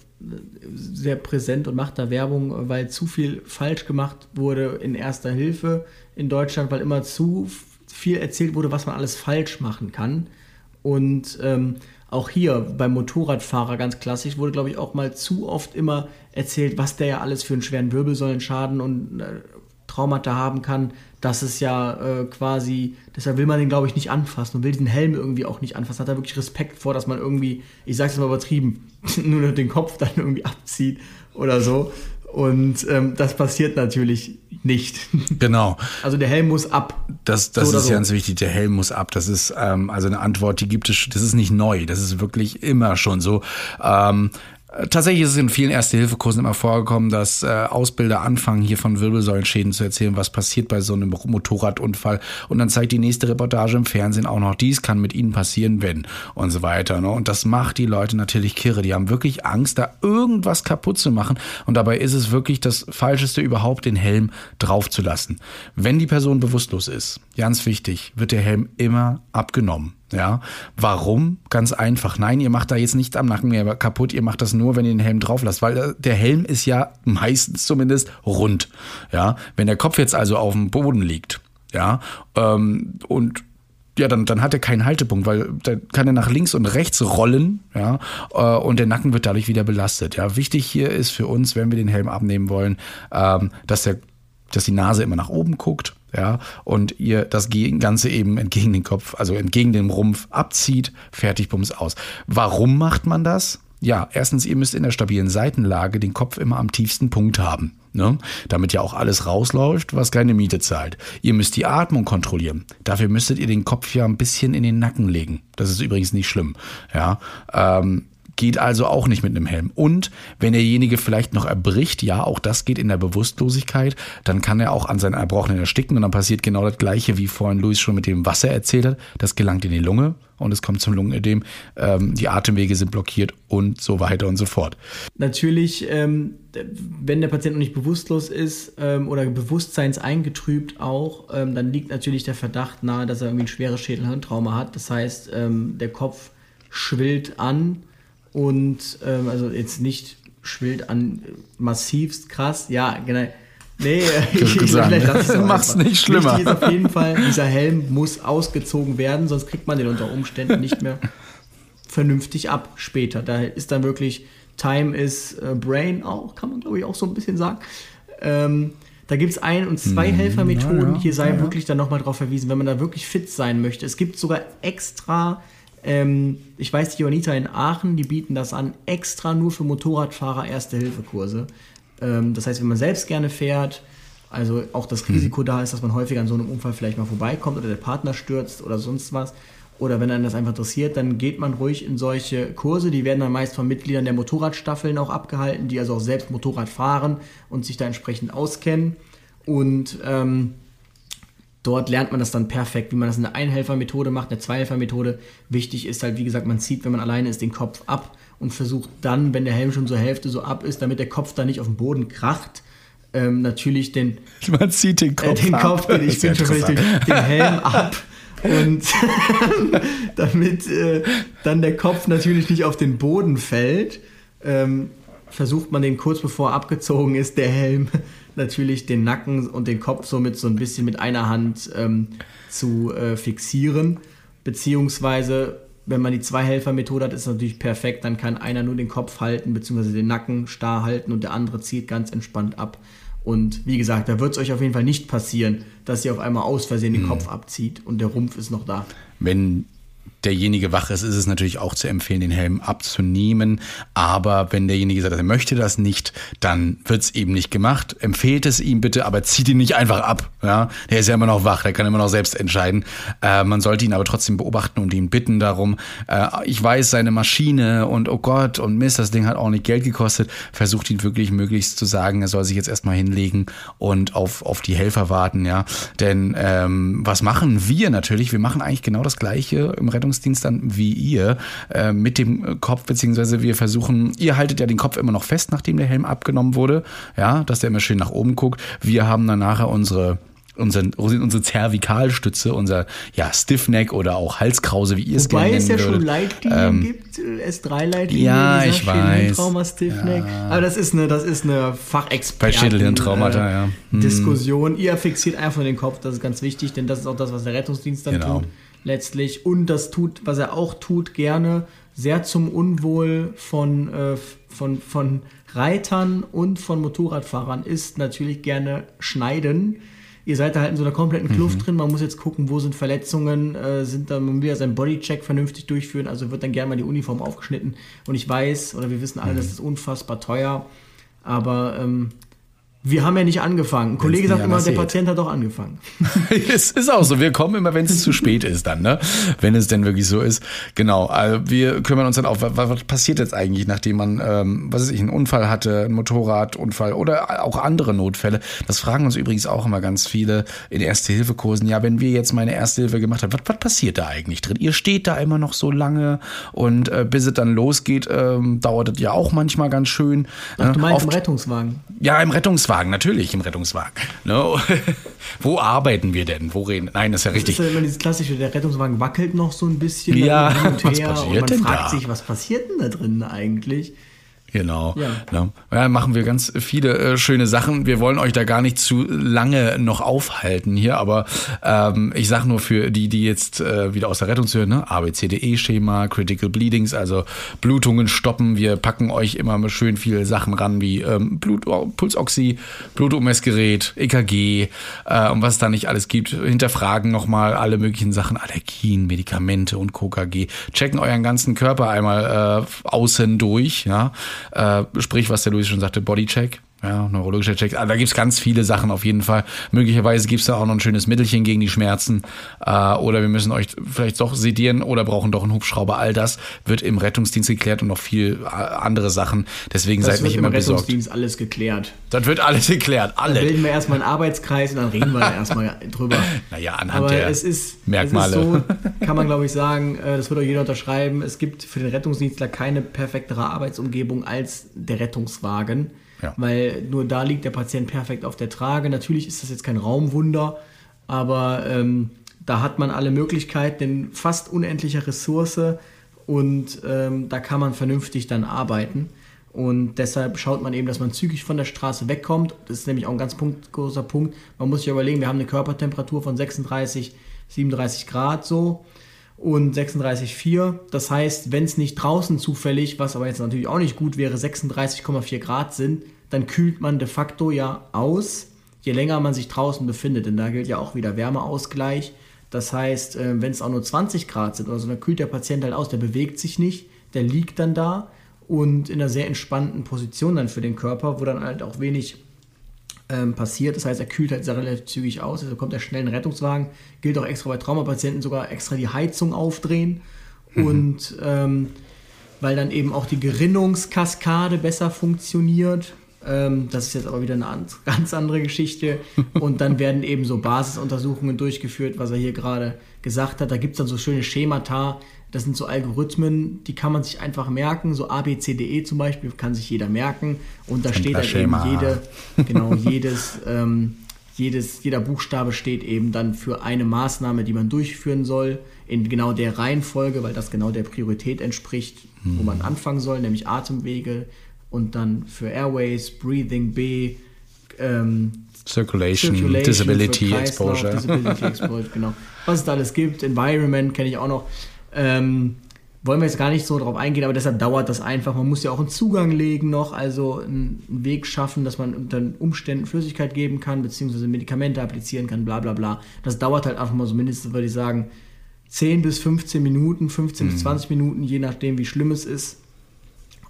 sehr präsent und macht da Werbung, weil zu viel falsch gemacht wurde in erster Hilfe in Deutschland, weil immer zu viel erzählt wurde, was man alles falsch machen kann. Und ähm, auch hier beim Motorradfahrer ganz klassisch wurde, glaube ich, auch mal zu oft immer erzählt, was der ja alles für einen schweren Wirbelsäulenschaden und äh, Traumata haben kann, dass es ja äh, quasi, deshalb will man den, glaube ich, nicht anfassen und will diesen Helm irgendwie auch nicht anfassen. Hat er wirklich Respekt vor, dass man irgendwie, ich sage es mal übertrieben, nur den Kopf dann irgendwie abzieht oder so. Und ähm, das passiert natürlich nicht. Genau. Also der Helm muss ab. Das, das so ist so. ganz wichtig. Der Helm muss ab. Das ist ähm, also eine Antwort, die gibt es. Das ist nicht neu. Das ist wirklich immer schon so. Ähm, Tatsächlich ist es in vielen Erste-Hilfe-Kursen immer vorgekommen, dass äh, Ausbilder anfangen, hier von Wirbelsäulenschäden zu erzählen, was passiert bei so einem Motorradunfall. Und dann zeigt die nächste Reportage im Fernsehen auch noch, dies kann mit ihnen passieren, wenn und so weiter. Ne? Und das macht die Leute natürlich kirre. Die haben wirklich Angst, da irgendwas kaputt zu machen. Und dabei ist es wirklich das Falscheste überhaupt, den Helm draufzulassen. Wenn die Person bewusstlos ist, ganz wichtig, wird der Helm immer abgenommen. Ja, warum? Ganz einfach. Nein, ihr macht da jetzt nicht am Nacken mehr kaputt. Ihr macht das nur, wenn ihr den Helm drauf lasst, weil äh, der Helm ist ja meistens zumindest rund. Ja, wenn der Kopf jetzt also auf dem Boden liegt, ja, ähm, und ja, dann, dann hat er keinen Haltepunkt, weil dann kann er nach links und rechts rollen, ja, äh, und der Nacken wird dadurch wieder belastet. Ja, wichtig hier ist für uns, wenn wir den Helm abnehmen wollen, ähm, dass der, dass die Nase immer nach oben guckt, ja, und ihr das Ganze eben entgegen den Kopf, also entgegen dem Rumpf abzieht, fertig, bums aus. Warum macht man das? Ja, erstens, ihr müsst in der stabilen Seitenlage den Kopf immer am tiefsten Punkt haben. Ne? Damit ja auch alles rausläuft, was keine Miete zahlt. Ihr müsst die Atmung kontrollieren. Dafür müsstet ihr den Kopf ja ein bisschen in den Nacken legen. Das ist übrigens nicht schlimm. Ja, ähm, Geht also auch nicht mit einem Helm. Und wenn derjenige vielleicht noch erbricht, ja, auch das geht in der Bewusstlosigkeit, dann kann er auch an seinen Erbrochenen ersticken und dann passiert genau das Gleiche, wie vorhin Luis schon mit dem Wasser erzählt hat. Das gelangt in die Lunge und es kommt zum Lungenödem. Ähm, die Atemwege sind blockiert und so weiter und so fort. Natürlich, ähm, wenn der Patient noch nicht bewusstlos ist ähm, oder bewusstseinseingetrübt auch, ähm, dann liegt natürlich der Verdacht nahe, dass er irgendwie ein schweres Schädelhirntrauma hat. Das heißt, ähm, der Kopf schwillt an und ähm, also jetzt nicht schwillt an massivst krass, ja, genau. Nee, ich, ich vielleicht lasse es Mach's nicht schlimmer. Wichtig ist auf jeden Fall, dieser Helm muss ausgezogen werden, sonst kriegt man den unter Umständen nicht mehr vernünftig ab später. Da ist dann wirklich Time is äh, Brain auch, kann man glaube ich auch so ein bisschen sagen. Ähm, da gibt es ein- und zwei hm, Helfermethoden. Ja, ja, Hier sei ja, wirklich dann nochmal darauf verwiesen, wenn man da wirklich fit sein möchte. Es gibt sogar extra ähm, ich weiß, die Jonita in Aachen, die bieten das an, extra nur für Motorradfahrer Erste-Hilfe-Kurse. Ähm, das heißt, wenn man selbst gerne fährt, also auch das Risiko mhm. da ist, dass man häufig an so einem Unfall vielleicht mal vorbeikommt oder der Partner stürzt oder sonst was. Oder wenn einen das einfach interessiert, dann geht man ruhig in solche Kurse. Die werden dann meist von Mitgliedern der Motorradstaffeln auch abgehalten, die also auch selbst Motorrad fahren und sich da entsprechend auskennen. Und ähm, Dort lernt man das dann perfekt, wie man das in einer Einhelfermethode macht, eine Zweihelfermethode. Wichtig ist halt, wie gesagt, man zieht, wenn man alleine ist, den Kopf ab und versucht dann, wenn der Helm schon zur Hälfte so ab ist, damit der Kopf da nicht auf den Boden kracht, ähm, natürlich den. Man zieht den Kopf äh, den Kopf, ab. Den, ich bin schon den, den Helm ab. Und damit äh, dann der Kopf natürlich nicht auf den Boden fällt, ähm, versucht man den kurz bevor abgezogen ist, der Helm natürlich den Nacken und den Kopf somit so ein bisschen mit einer Hand ähm, zu äh, fixieren. Beziehungsweise, wenn man die Zwei-Helfer-Methode hat, ist es natürlich perfekt. Dann kann einer nur den Kopf halten, beziehungsweise den Nacken starr halten und der andere zieht ganz entspannt ab. Und wie gesagt, da wird es euch auf jeden Fall nicht passieren, dass ihr auf einmal aus Versehen den mhm. Kopf abzieht und der Rumpf ist noch da. Wenn derjenige wach ist, ist es natürlich auch zu empfehlen, den Helm abzunehmen. Aber wenn derjenige sagt, er möchte das nicht, dann wird es eben nicht gemacht. Empfehlt es ihm bitte, aber zieht ihn nicht einfach ab. Ja, der ist ja immer noch wach, der kann immer noch selbst entscheiden. Äh, man sollte ihn aber trotzdem beobachten und ihn bitten darum. Äh, ich weiß, seine Maschine und oh Gott und Mist, das Ding hat auch nicht Geld gekostet. Versucht ihn wirklich möglichst zu sagen, er soll sich jetzt erstmal hinlegen und auf, auf die Helfer warten, ja. Denn ähm, was machen wir natürlich? Wir machen eigentlich genau das Gleiche im Rettungsdienst dann wie ihr äh, mit dem Kopf, beziehungsweise wir versuchen, ihr haltet ja den Kopf immer noch fest, nachdem der Helm abgenommen wurde, ja, dass der immer schön nach oben guckt. Wir haben dann nachher unsere unseren, unsere Zervikalstütze, unser ja, Stiffneck oder auch Halskrause, wie ihr es gerne Wobei es ja würdet. schon Leitlinien Ähm, gibt, S3-Leitlinien. Ja, ich weiß. Trauma Stiffneck. Aber das ist eine, das ist eine Fachexperten. Schädelhirntraumata, ja. Hm. Diskussion. Ihr fixiert einfach den Kopf, das ist ganz wichtig, denn das ist auch das, was der Rettungsdienst dann Genau. tut, letztlich. Und das tut, was er auch tut, gerne sehr zum Unwohl von, äh, von, von Reitern und von Motorradfahrern ist natürlich gerne schneiden. Ihr seid da halt in so einer kompletten Kluft Mhm. drin. Man muss jetzt gucken, wo sind Verletzungen, äh, sind da, man will ja seinen Bodycheck vernünftig durchführen, also wird dann gerne mal die Uniform aufgeschnitten. Und ich weiß, oder wir wissen alle, Mhm. das ist unfassbar teuer, aber ähm, wir haben ja nicht angefangen. Ein Kollege sagt immer, der. Patient hat doch angefangen. es ist auch so. Wir kommen immer, wenn es zu spät ist dann, ne? Wenn es denn wirklich so ist. Genau. Also wir kümmern uns dann auch, was, was passiert jetzt eigentlich, nachdem man, ähm, was weiß ich, einen Unfall hatte, einen Motorradunfall oder auch andere Notfälle. Das fragen uns übrigens auch immer ganz viele in Erste-Hilfe-Kursen. Ja, wenn wir jetzt meine Erste Hilfe gemacht haben, was, was passiert da eigentlich drin? Ihr steht da immer noch so lange und äh, bis es dann losgeht, ähm, dauert es ja auch manchmal ganz schön. Ach, du ne? meinst im Oft- Rettungswagen. ja, im Rettungswagen, natürlich im Rettungswagen. Ne? Wo arbeiten wir denn? Wo reden? Nein, das ist ja Das richtig. ist ja immer dieses klassische, der Rettungswagen wackelt noch so ein bisschen Ja, was passiert und man denn fragt da? sich, was passiert denn da drin eigentlich? Genau. Ja. Ja. machen wir ganz viele äh, schöne Sachen. Wir wollen euch da gar nicht zu lange noch aufhalten hier, aber ähm, ich sag nur für die, die jetzt äh, wieder aus der Rettungshöhe, ne? ABCDE-Schema, Critical Bleedings, also Blutungen stoppen. Wir packen euch immer schön viele Sachen ran, wie ähm, Blut, Pulsoxy, Blutummessgerät, EKG äh, und was es da nicht alles gibt. Hinterfragen nochmal alle möglichen Sachen, Allergien, Medikamente und KKG. Checken euren ganzen Körper einmal äh, außen durch, ja. Äh, sprich, was der Luis schon sagte, Bodycheck. Ja, neurologischer Check. Ah, Da gibt's ganz viele Sachen auf jeden Fall. Möglicherweise gibt's da auch noch ein schönes Mittelchen gegen die Schmerzen. Äh, oder wir müssen euch vielleicht doch sedieren oder brauchen doch einen Hubschrauber. All das wird im Rettungsdienst geklärt und noch viel äh, andere Sachen. Deswegen Das seid nicht wird im immer besorgt. Rettungsdienst alles geklärt. Das wird alles geklärt. Dann Alle. bilden wir erstmal einen Arbeitskreis und dann reden wir da erstmal drüber. Naja, anhand Aber der es ist, Merkmale. es ist so, kann man glaube ich sagen, äh, das wird auch jeder unterschreiben, es gibt für den Rettungsdienstler keine perfektere Arbeitsumgebung als der Rettungswagen. Ja. Weil nur da liegt der Patient perfekt auf der Trage. Natürlich ist das jetzt kein Raumwunder, aber ähm, da hat man alle Möglichkeiten in fast unendlicher Ressource und ähm, da kann man vernünftig dann arbeiten. Und deshalb schaut man eben, dass man zügig von der Straße wegkommt. Das ist nämlich auch ein ganz Punkt, großer Punkt. Man muss sich überlegen, wir haben eine Körpertemperatur von 36, 37 Grad so und 36,4. Das heißt, wenn es nicht draußen zufällig, was aber jetzt natürlich auch nicht gut wäre, 36,4 Grad sind, dann kühlt man de facto ja aus, je länger man sich draußen befindet. Denn da gilt ja auch wieder Wärmeausgleich. Das heißt, äh, wenn es auch nur 20 Grad sind oder so, dann kühlt der Patient halt aus, der bewegt sich nicht, der liegt dann da und in einer sehr entspannten Position dann für den Körper, wo dann halt auch wenig ähm, passiert. Das heißt, er kühlt halt sehr relativ zügig aus, also kommt er schnell in den Rettungswagen. Gilt auch extra bei Traumapatienten sogar extra die Heizung aufdrehen und ähm, weil dann eben auch die Gerinnungskaskade besser funktioniert. Ähm, das ist jetzt aber wieder eine an- ganz andere Geschichte. Und dann werden eben so Basisuntersuchungen durchgeführt, was er hier gerade gesagt hat. Da gibt es dann so schöne Schemata. Das sind so Algorithmen, die kann man sich einfach merken. So ABCDE zum Beispiel kann sich jeder merken. Und da steht dann eben jede, genau, jedes, ähm, jedes, jeder Buchstabe steht eben dann für eine Maßnahme, die man durchführen soll, in genau der Reihenfolge, weil das genau der Priorität entspricht, wo man anfangen soll, nämlich Atemwege und dann für Airways, Breathing B, ähm, Circulation, Circulation Disability Exposure. Disability Exposure, genau. Was es da alles gibt, Environment kenne ich auch noch. Ähm, wollen wir jetzt gar nicht so drauf eingehen, aber deshalb dauert das einfach. Man muss ja auch einen Zugang legen noch, also einen Weg schaffen, dass man unter Umständen Flüssigkeit geben kann, beziehungsweise Medikamente applizieren kann, bla bla bla. Das dauert halt einfach mal so mindestens, würde ich sagen, 10 bis 15 Minuten, 15 bis 20 Minuten, je nachdem, wie schlimm es ist.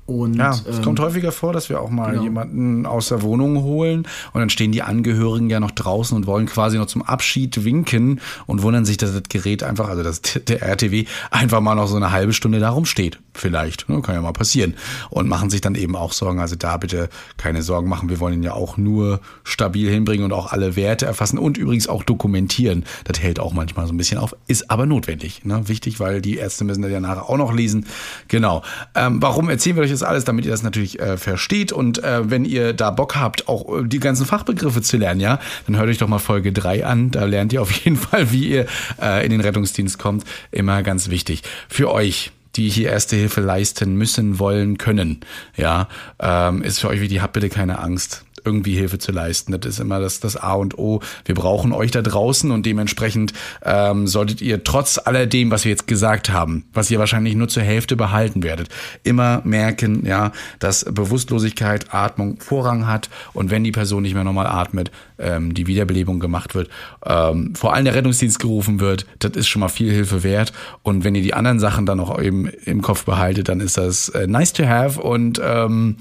Und, Ja, es ähm, kommt häufiger vor, dass wir auch mal genau. jemanden aus der Wohnung holen und dann stehen die Angehörigen ja noch draußen und wollen quasi noch zum Abschied winken und wundern sich, dass das Gerät einfach, also dass der RTW einfach mal noch so eine halbe Stunde da rumsteht. Vielleicht, ne, kann ja mal passieren. Und machen sich dann eben auch Sorgen. Also da bitte keine Sorgen machen. Wir wollen ihn ja auch nur stabil hinbringen und auch alle Werte erfassen und übrigens auch dokumentieren. Das hält auch manchmal so ein bisschen auf, ist aber notwendig. Ne? Wichtig, weil die Ärzte müssen das ja nachher auch noch lesen. Genau. Ähm, warum erzählen wir euch das alles? Damit ihr das natürlich äh, versteht. Und äh, wenn ihr da Bock habt, auch äh, die ganzen Fachbegriffe zu lernen, ja, dann hört euch doch mal Folge 3 an. Da lernt ihr auf jeden Fall, wie ihr äh, in den Rettungsdienst kommt. Immer ganz wichtig. Für euch die hier erste Hilfe leisten müssen, wollen, können. Ja, ähm, ist für euch wichtig, habt bitte keine Angst irgendwie Hilfe zu leisten. Das ist immer das, das A und O. Wir brauchen euch da draußen und dementsprechend ähm, solltet ihr trotz alledem, was wir jetzt gesagt haben, was ihr wahrscheinlich nur zur Hälfte behalten werdet, immer merken, ja, dass Bewusstlosigkeit, Atmung Vorrang hat und wenn die Person nicht mehr normal atmet, ähm, die Wiederbelebung gemacht wird, ähm, vor allem der Rettungsdienst gerufen wird, das ist schon mal viel Hilfe wert. Und wenn ihr die anderen Sachen dann noch eben im Kopf behaltet, dann ist das äh, nice to have und ähm,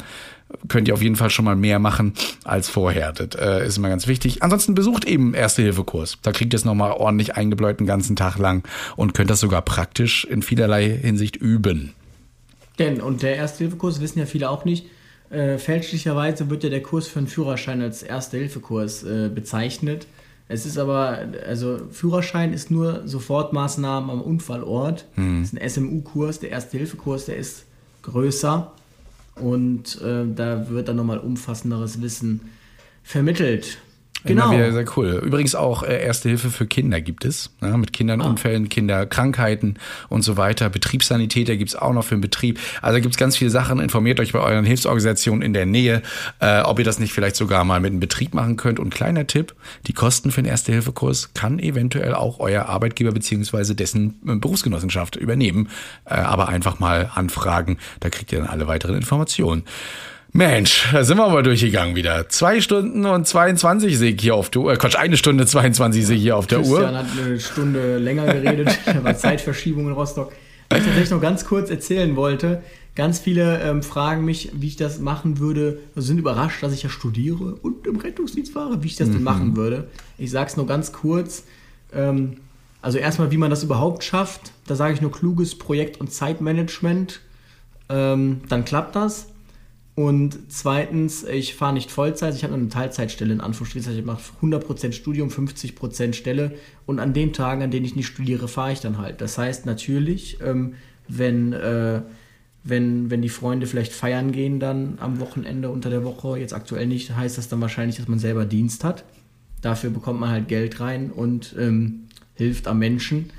könnt ihr auf jeden Fall schon mal mehr machen als vorher. Das äh, ist immer ganz wichtig. Ansonsten besucht eben Erste-Hilfe-Kurs. Da kriegt ihr es nochmal ordentlich eingebläut einen ganzen Tag lang und könnt das sogar praktisch in vielerlei Hinsicht üben. Denn, und der Erste-Hilfe-Kurs wissen ja viele auch nicht, äh, fälschlicherweise wird ja der Kurs für einen Führerschein als Erste-Hilfe-Kurs äh, bezeichnet. Es ist aber, also Führerschein ist nur Sofortmaßnahmen am Unfallort. Das ist ein SMU-Kurs, der Erste-Hilfe-Kurs, der ist größer und äh, da wird dann nochmal umfassenderes Wissen vermittelt. Genau. Immer sehr cool. Übrigens auch äh, Erste Hilfe für Kinder gibt es. Ja, mit Kindern, Unfällen, Kinderkrankheiten und so weiter. Betriebssanitäter gibt's auch noch für den Betrieb. Also da gibt's ganz viele Sachen. Informiert euch bei euren Hilfsorganisationen in der Nähe, äh, ob ihr das nicht vielleicht sogar mal mit einem Betrieb machen könnt. Und kleiner Tipp, die Kosten für den Erste-Hilfe-Kurs kann eventuell auch euer Arbeitgeber beziehungsweise dessen äh, Berufsgenossenschaft übernehmen. Äh, aber einfach mal anfragen, da kriegt ihr dann alle weiteren Informationen. Mensch, da sind wir aber durchgegangen wieder. Zwei Stunden und 22 sehe ich hier auf der Uhr. Äh, Quatsch, eine Stunde 22 sehe ich hier auf der Christian Uhr. hat eine Stunde länger geredet, war Zeitverschiebung in Rostock. Was ich tatsächlich noch ganz kurz erzählen wollte, ganz viele ähm, fragen mich, wie ich das machen würde, also sind überrascht, dass ich ja studiere und im Rettungsdienst fahre, wie ich das denn machen würde. Ich sage es nur ganz kurz. Ähm, also erstmal, wie man das überhaupt schafft. Da sage ich nur kluges Projekt- und Zeitmanagement. Ähm, dann klappt das. Und zweitens, ich fahre nicht Vollzeit, ich habe eine Teilzeitstelle in Anführungsstrichen. Ich mache 100% Studium, 50% Stelle. Und an den Tagen, an denen ich nicht studiere, fahre ich dann halt. Das heißt natürlich, ähm, wenn, äh, wenn, wenn die Freunde vielleicht feiern gehen dann am Wochenende unter der Woche, jetzt aktuell nicht, heißt das dann wahrscheinlich, dass man selber Dienst hat. Dafür bekommt man halt Geld rein und ähm, hilft am Menschen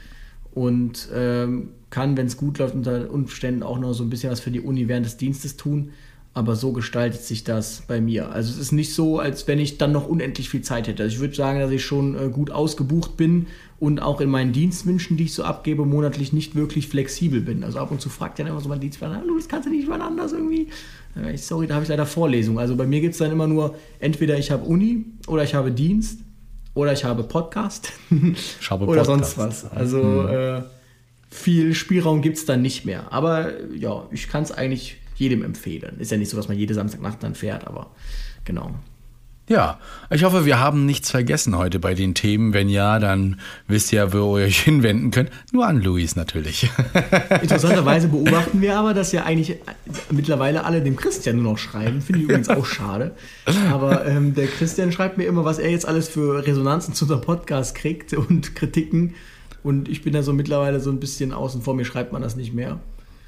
und ähm, kann, wenn es gut läuft, unter Umständen auch noch so ein bisschen was für die Uni während des Dienstes tun. Aber so gestaltet sich das bei mir. Also es ist nicht so, als wenn ich dann noch unendlich viel Zeit hätte. Also ich würde sagen, dass ich schon äh, gut ausgebucht bin und auch in meinen Dienstwünschen, die ich so abgebe, monatlich nicht wirklich flexibel bin. Also ab und zu fragt ja immer so mein Dienstplan, hallo, das kannst du nicht mal anders irgendwie. Äh, sorry, da habe ich leider Vorlesung. Also bei mir gibt es dann immer nur, entweder ich habe Uni oder ich habe Dienst oder ich habe Podcast Ich habe oder Podcast. sonst was. Also äh, viel Spielraum gibt es dann nicht mehr. Aber ja, ich kann es eigentlich jedem empfehlen. Ist ja nicht so, dass man jede Samstagnacht dann fährt, aber genau. Ja, ich hoffe, wir haben nichts vergessen heute bei den Themen. Wenn ja, dann wisst ihr, wo ihr euch hinwenden könnt. Nur an Luis natürlich. Interessanterweise beobachten wir aber, dass ja eigentlich mittlerweile alle dem Christian nur noch schreiben. Finde ich übrigens auch schade. Aber ähm, der Christian schreibt mir immer, was er jetzt alles für Resonanzen zu unserem Podcast kriegt und Kritiken. Und ich bin da so mittlerweile so ein bisschen außen vor. Mir schreibt man das nicht mehr.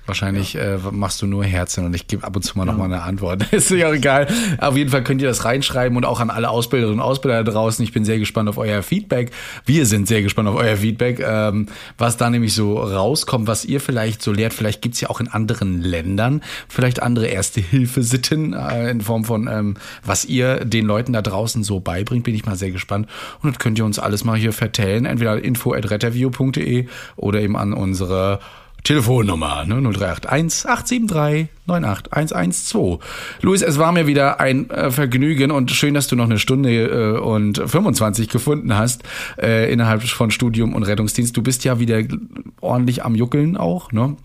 Wahrscheinlich äh, machst du nur Herzen und ich gebe ab und zu mal noch mal eine Antwort. ist ja auch egal. Auf jeden Fall könnt ihr das reinschreiben und auch an alle Ausbilderinnen und Ausbilder da draußen. Ich bin sehr gespannt auf euer Feedback. Wir sind sehr gespannt auf euer Feedback, ähm, was da nämlich so rauskommt, was ihr vielleicht so lehrt. Vielleicht gibt's ja auch in anderen Ländern vielleicht andere Erste-Hilfe-Sitten äh, in Form von, ähm, was ihr den Leuten da draußen so beibringt. Bin ich mal sehr gespannt. Und das könnt ihr uns alles mal hier vertellen. Entweder info at retterview.de oder eben an unsere Telefonnummer ne, 0381 873 98112. Luis, es war mir wieder ein äh, Vergnügen und schön, dass du noch eine Stunde äh, und 25 gefunden hast äh, innerhalb von Studium und Rettungsdienst. Du bist ja wieder ordentlich am Juckeln auch. Ne?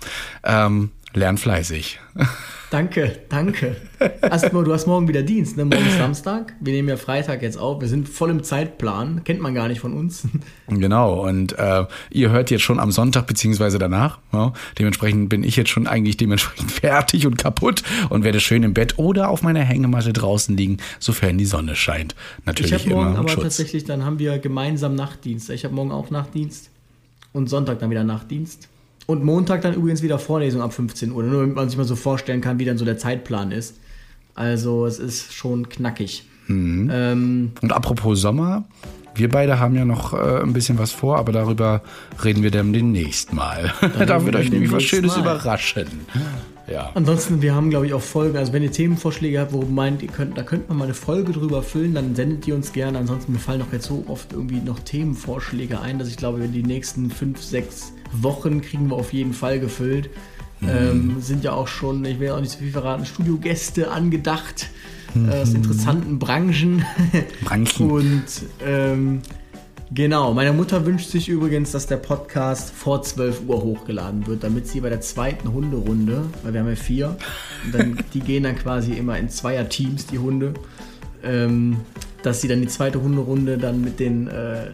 Ähm, lern fleißig. Danke, danke. Erstmal, du hast morgen wieder Dienst, ne? Morgen ist Samstag. Wir nehmen ja Freitag jetzt auf. Wir sind voll im Zeitplan. Kennt man gar nicht von uns. Genau. Und äh, ihr hört jetzt schon am Sonntag beziehungsweise danach. Ja? Dementsprechend bin ich jetzt schon eigentlich dementsprechend fertig und kaputt und werde schön im Bett oder auf meiner Hängematte draußen liegen, sofern die Sonne scheint. Natürlich ich habe morgen immer aber Schutz. tatsächlich, dann haben wir gemeinsam Nachtdienst. Ich habe morgen auch Nachtdienst und Sonntag dann wieder Nachtdienst. Und Montag dann übrigens wieder Vorlesung ab 15 Uhr, nur damit man sich mal so vorstellen kann, wie dann so der Zeitplan ist. Also es ist schon knackig. Mhm. Ähm, Und apropos Sommer, wir beide haben ja noch äh, ein bisschen was vor, aber darüber reden wir dann demnächst mal. da wird wir euch nämlich was Schönes mal. überraschen. Ja. ansonsten, wir haben, glaube ich, auch Folgen. Also wenn ihr Themenvorschläge habt, wo ihr meint, ihr könnt, da könnte man mal eine Folge drüber füllen, dann sendet die uns gerne. Ansonsten, mir fallen auch jetzt so oft irgendwie noch Themenvorschläge ein, dass ich glaube, in die nächsten fünf, sechs Wochen kriegen wir auf jeden Fall gefüllt. Ähm, sind ja auch schon, ich will auch nicht so viel verraten, Studiogäste angedacht äh, aus interessanten Branchen. Branchen. Und ähm, genau, meine Mutter wünscht sich übrigens, dass der Podcast vor 12 Uhr hochgeladen wird, damit sie bei der zweiten Hunderunde, weil wir haben ja vier, dann, die gehen dann quasi immer in Zweierteams, die Hunde, ähm, dass sie dann die zweite Hunderunde dann mit den, äh,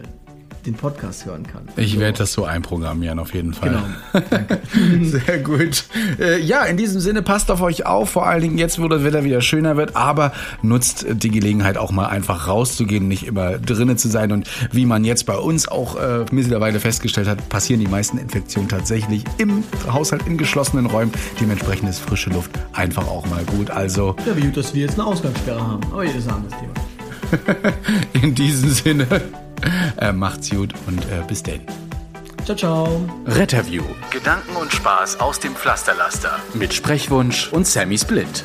den Podcast hören kann. Ich werde das so einprogrammieren, auf jeden Fall. Genau. Sehr gut. Äh, ja, in diesem Sinne passt auf euch auf, vor allen Dingen jetzt, wo das Wetter wieder schöner wird, aber nutzt die Gelegenheit auch mal einfach rauszugehen, nicht immer drinnen zu sein. Und wie man jetzt bei uns auch äh, mittlerweile festgestellt hat, passieren die meisten Infektionen tatsächlich im Haushalt, in geschlossenen Räumen. Dementsprechend ist frische Luft einfach auch mal gut. Also Ja, wie gut, dass wir jetzt eine Ausgangssperre haben. Aber ein anderes Thema. in diesem Sinne, äh, macht's gut und äh, bis denn. Ciao, ciao. Retterview. Gedanken und Spaß aus dem Pflasterlaster. Mit Sprechwunsch und Sammy Split.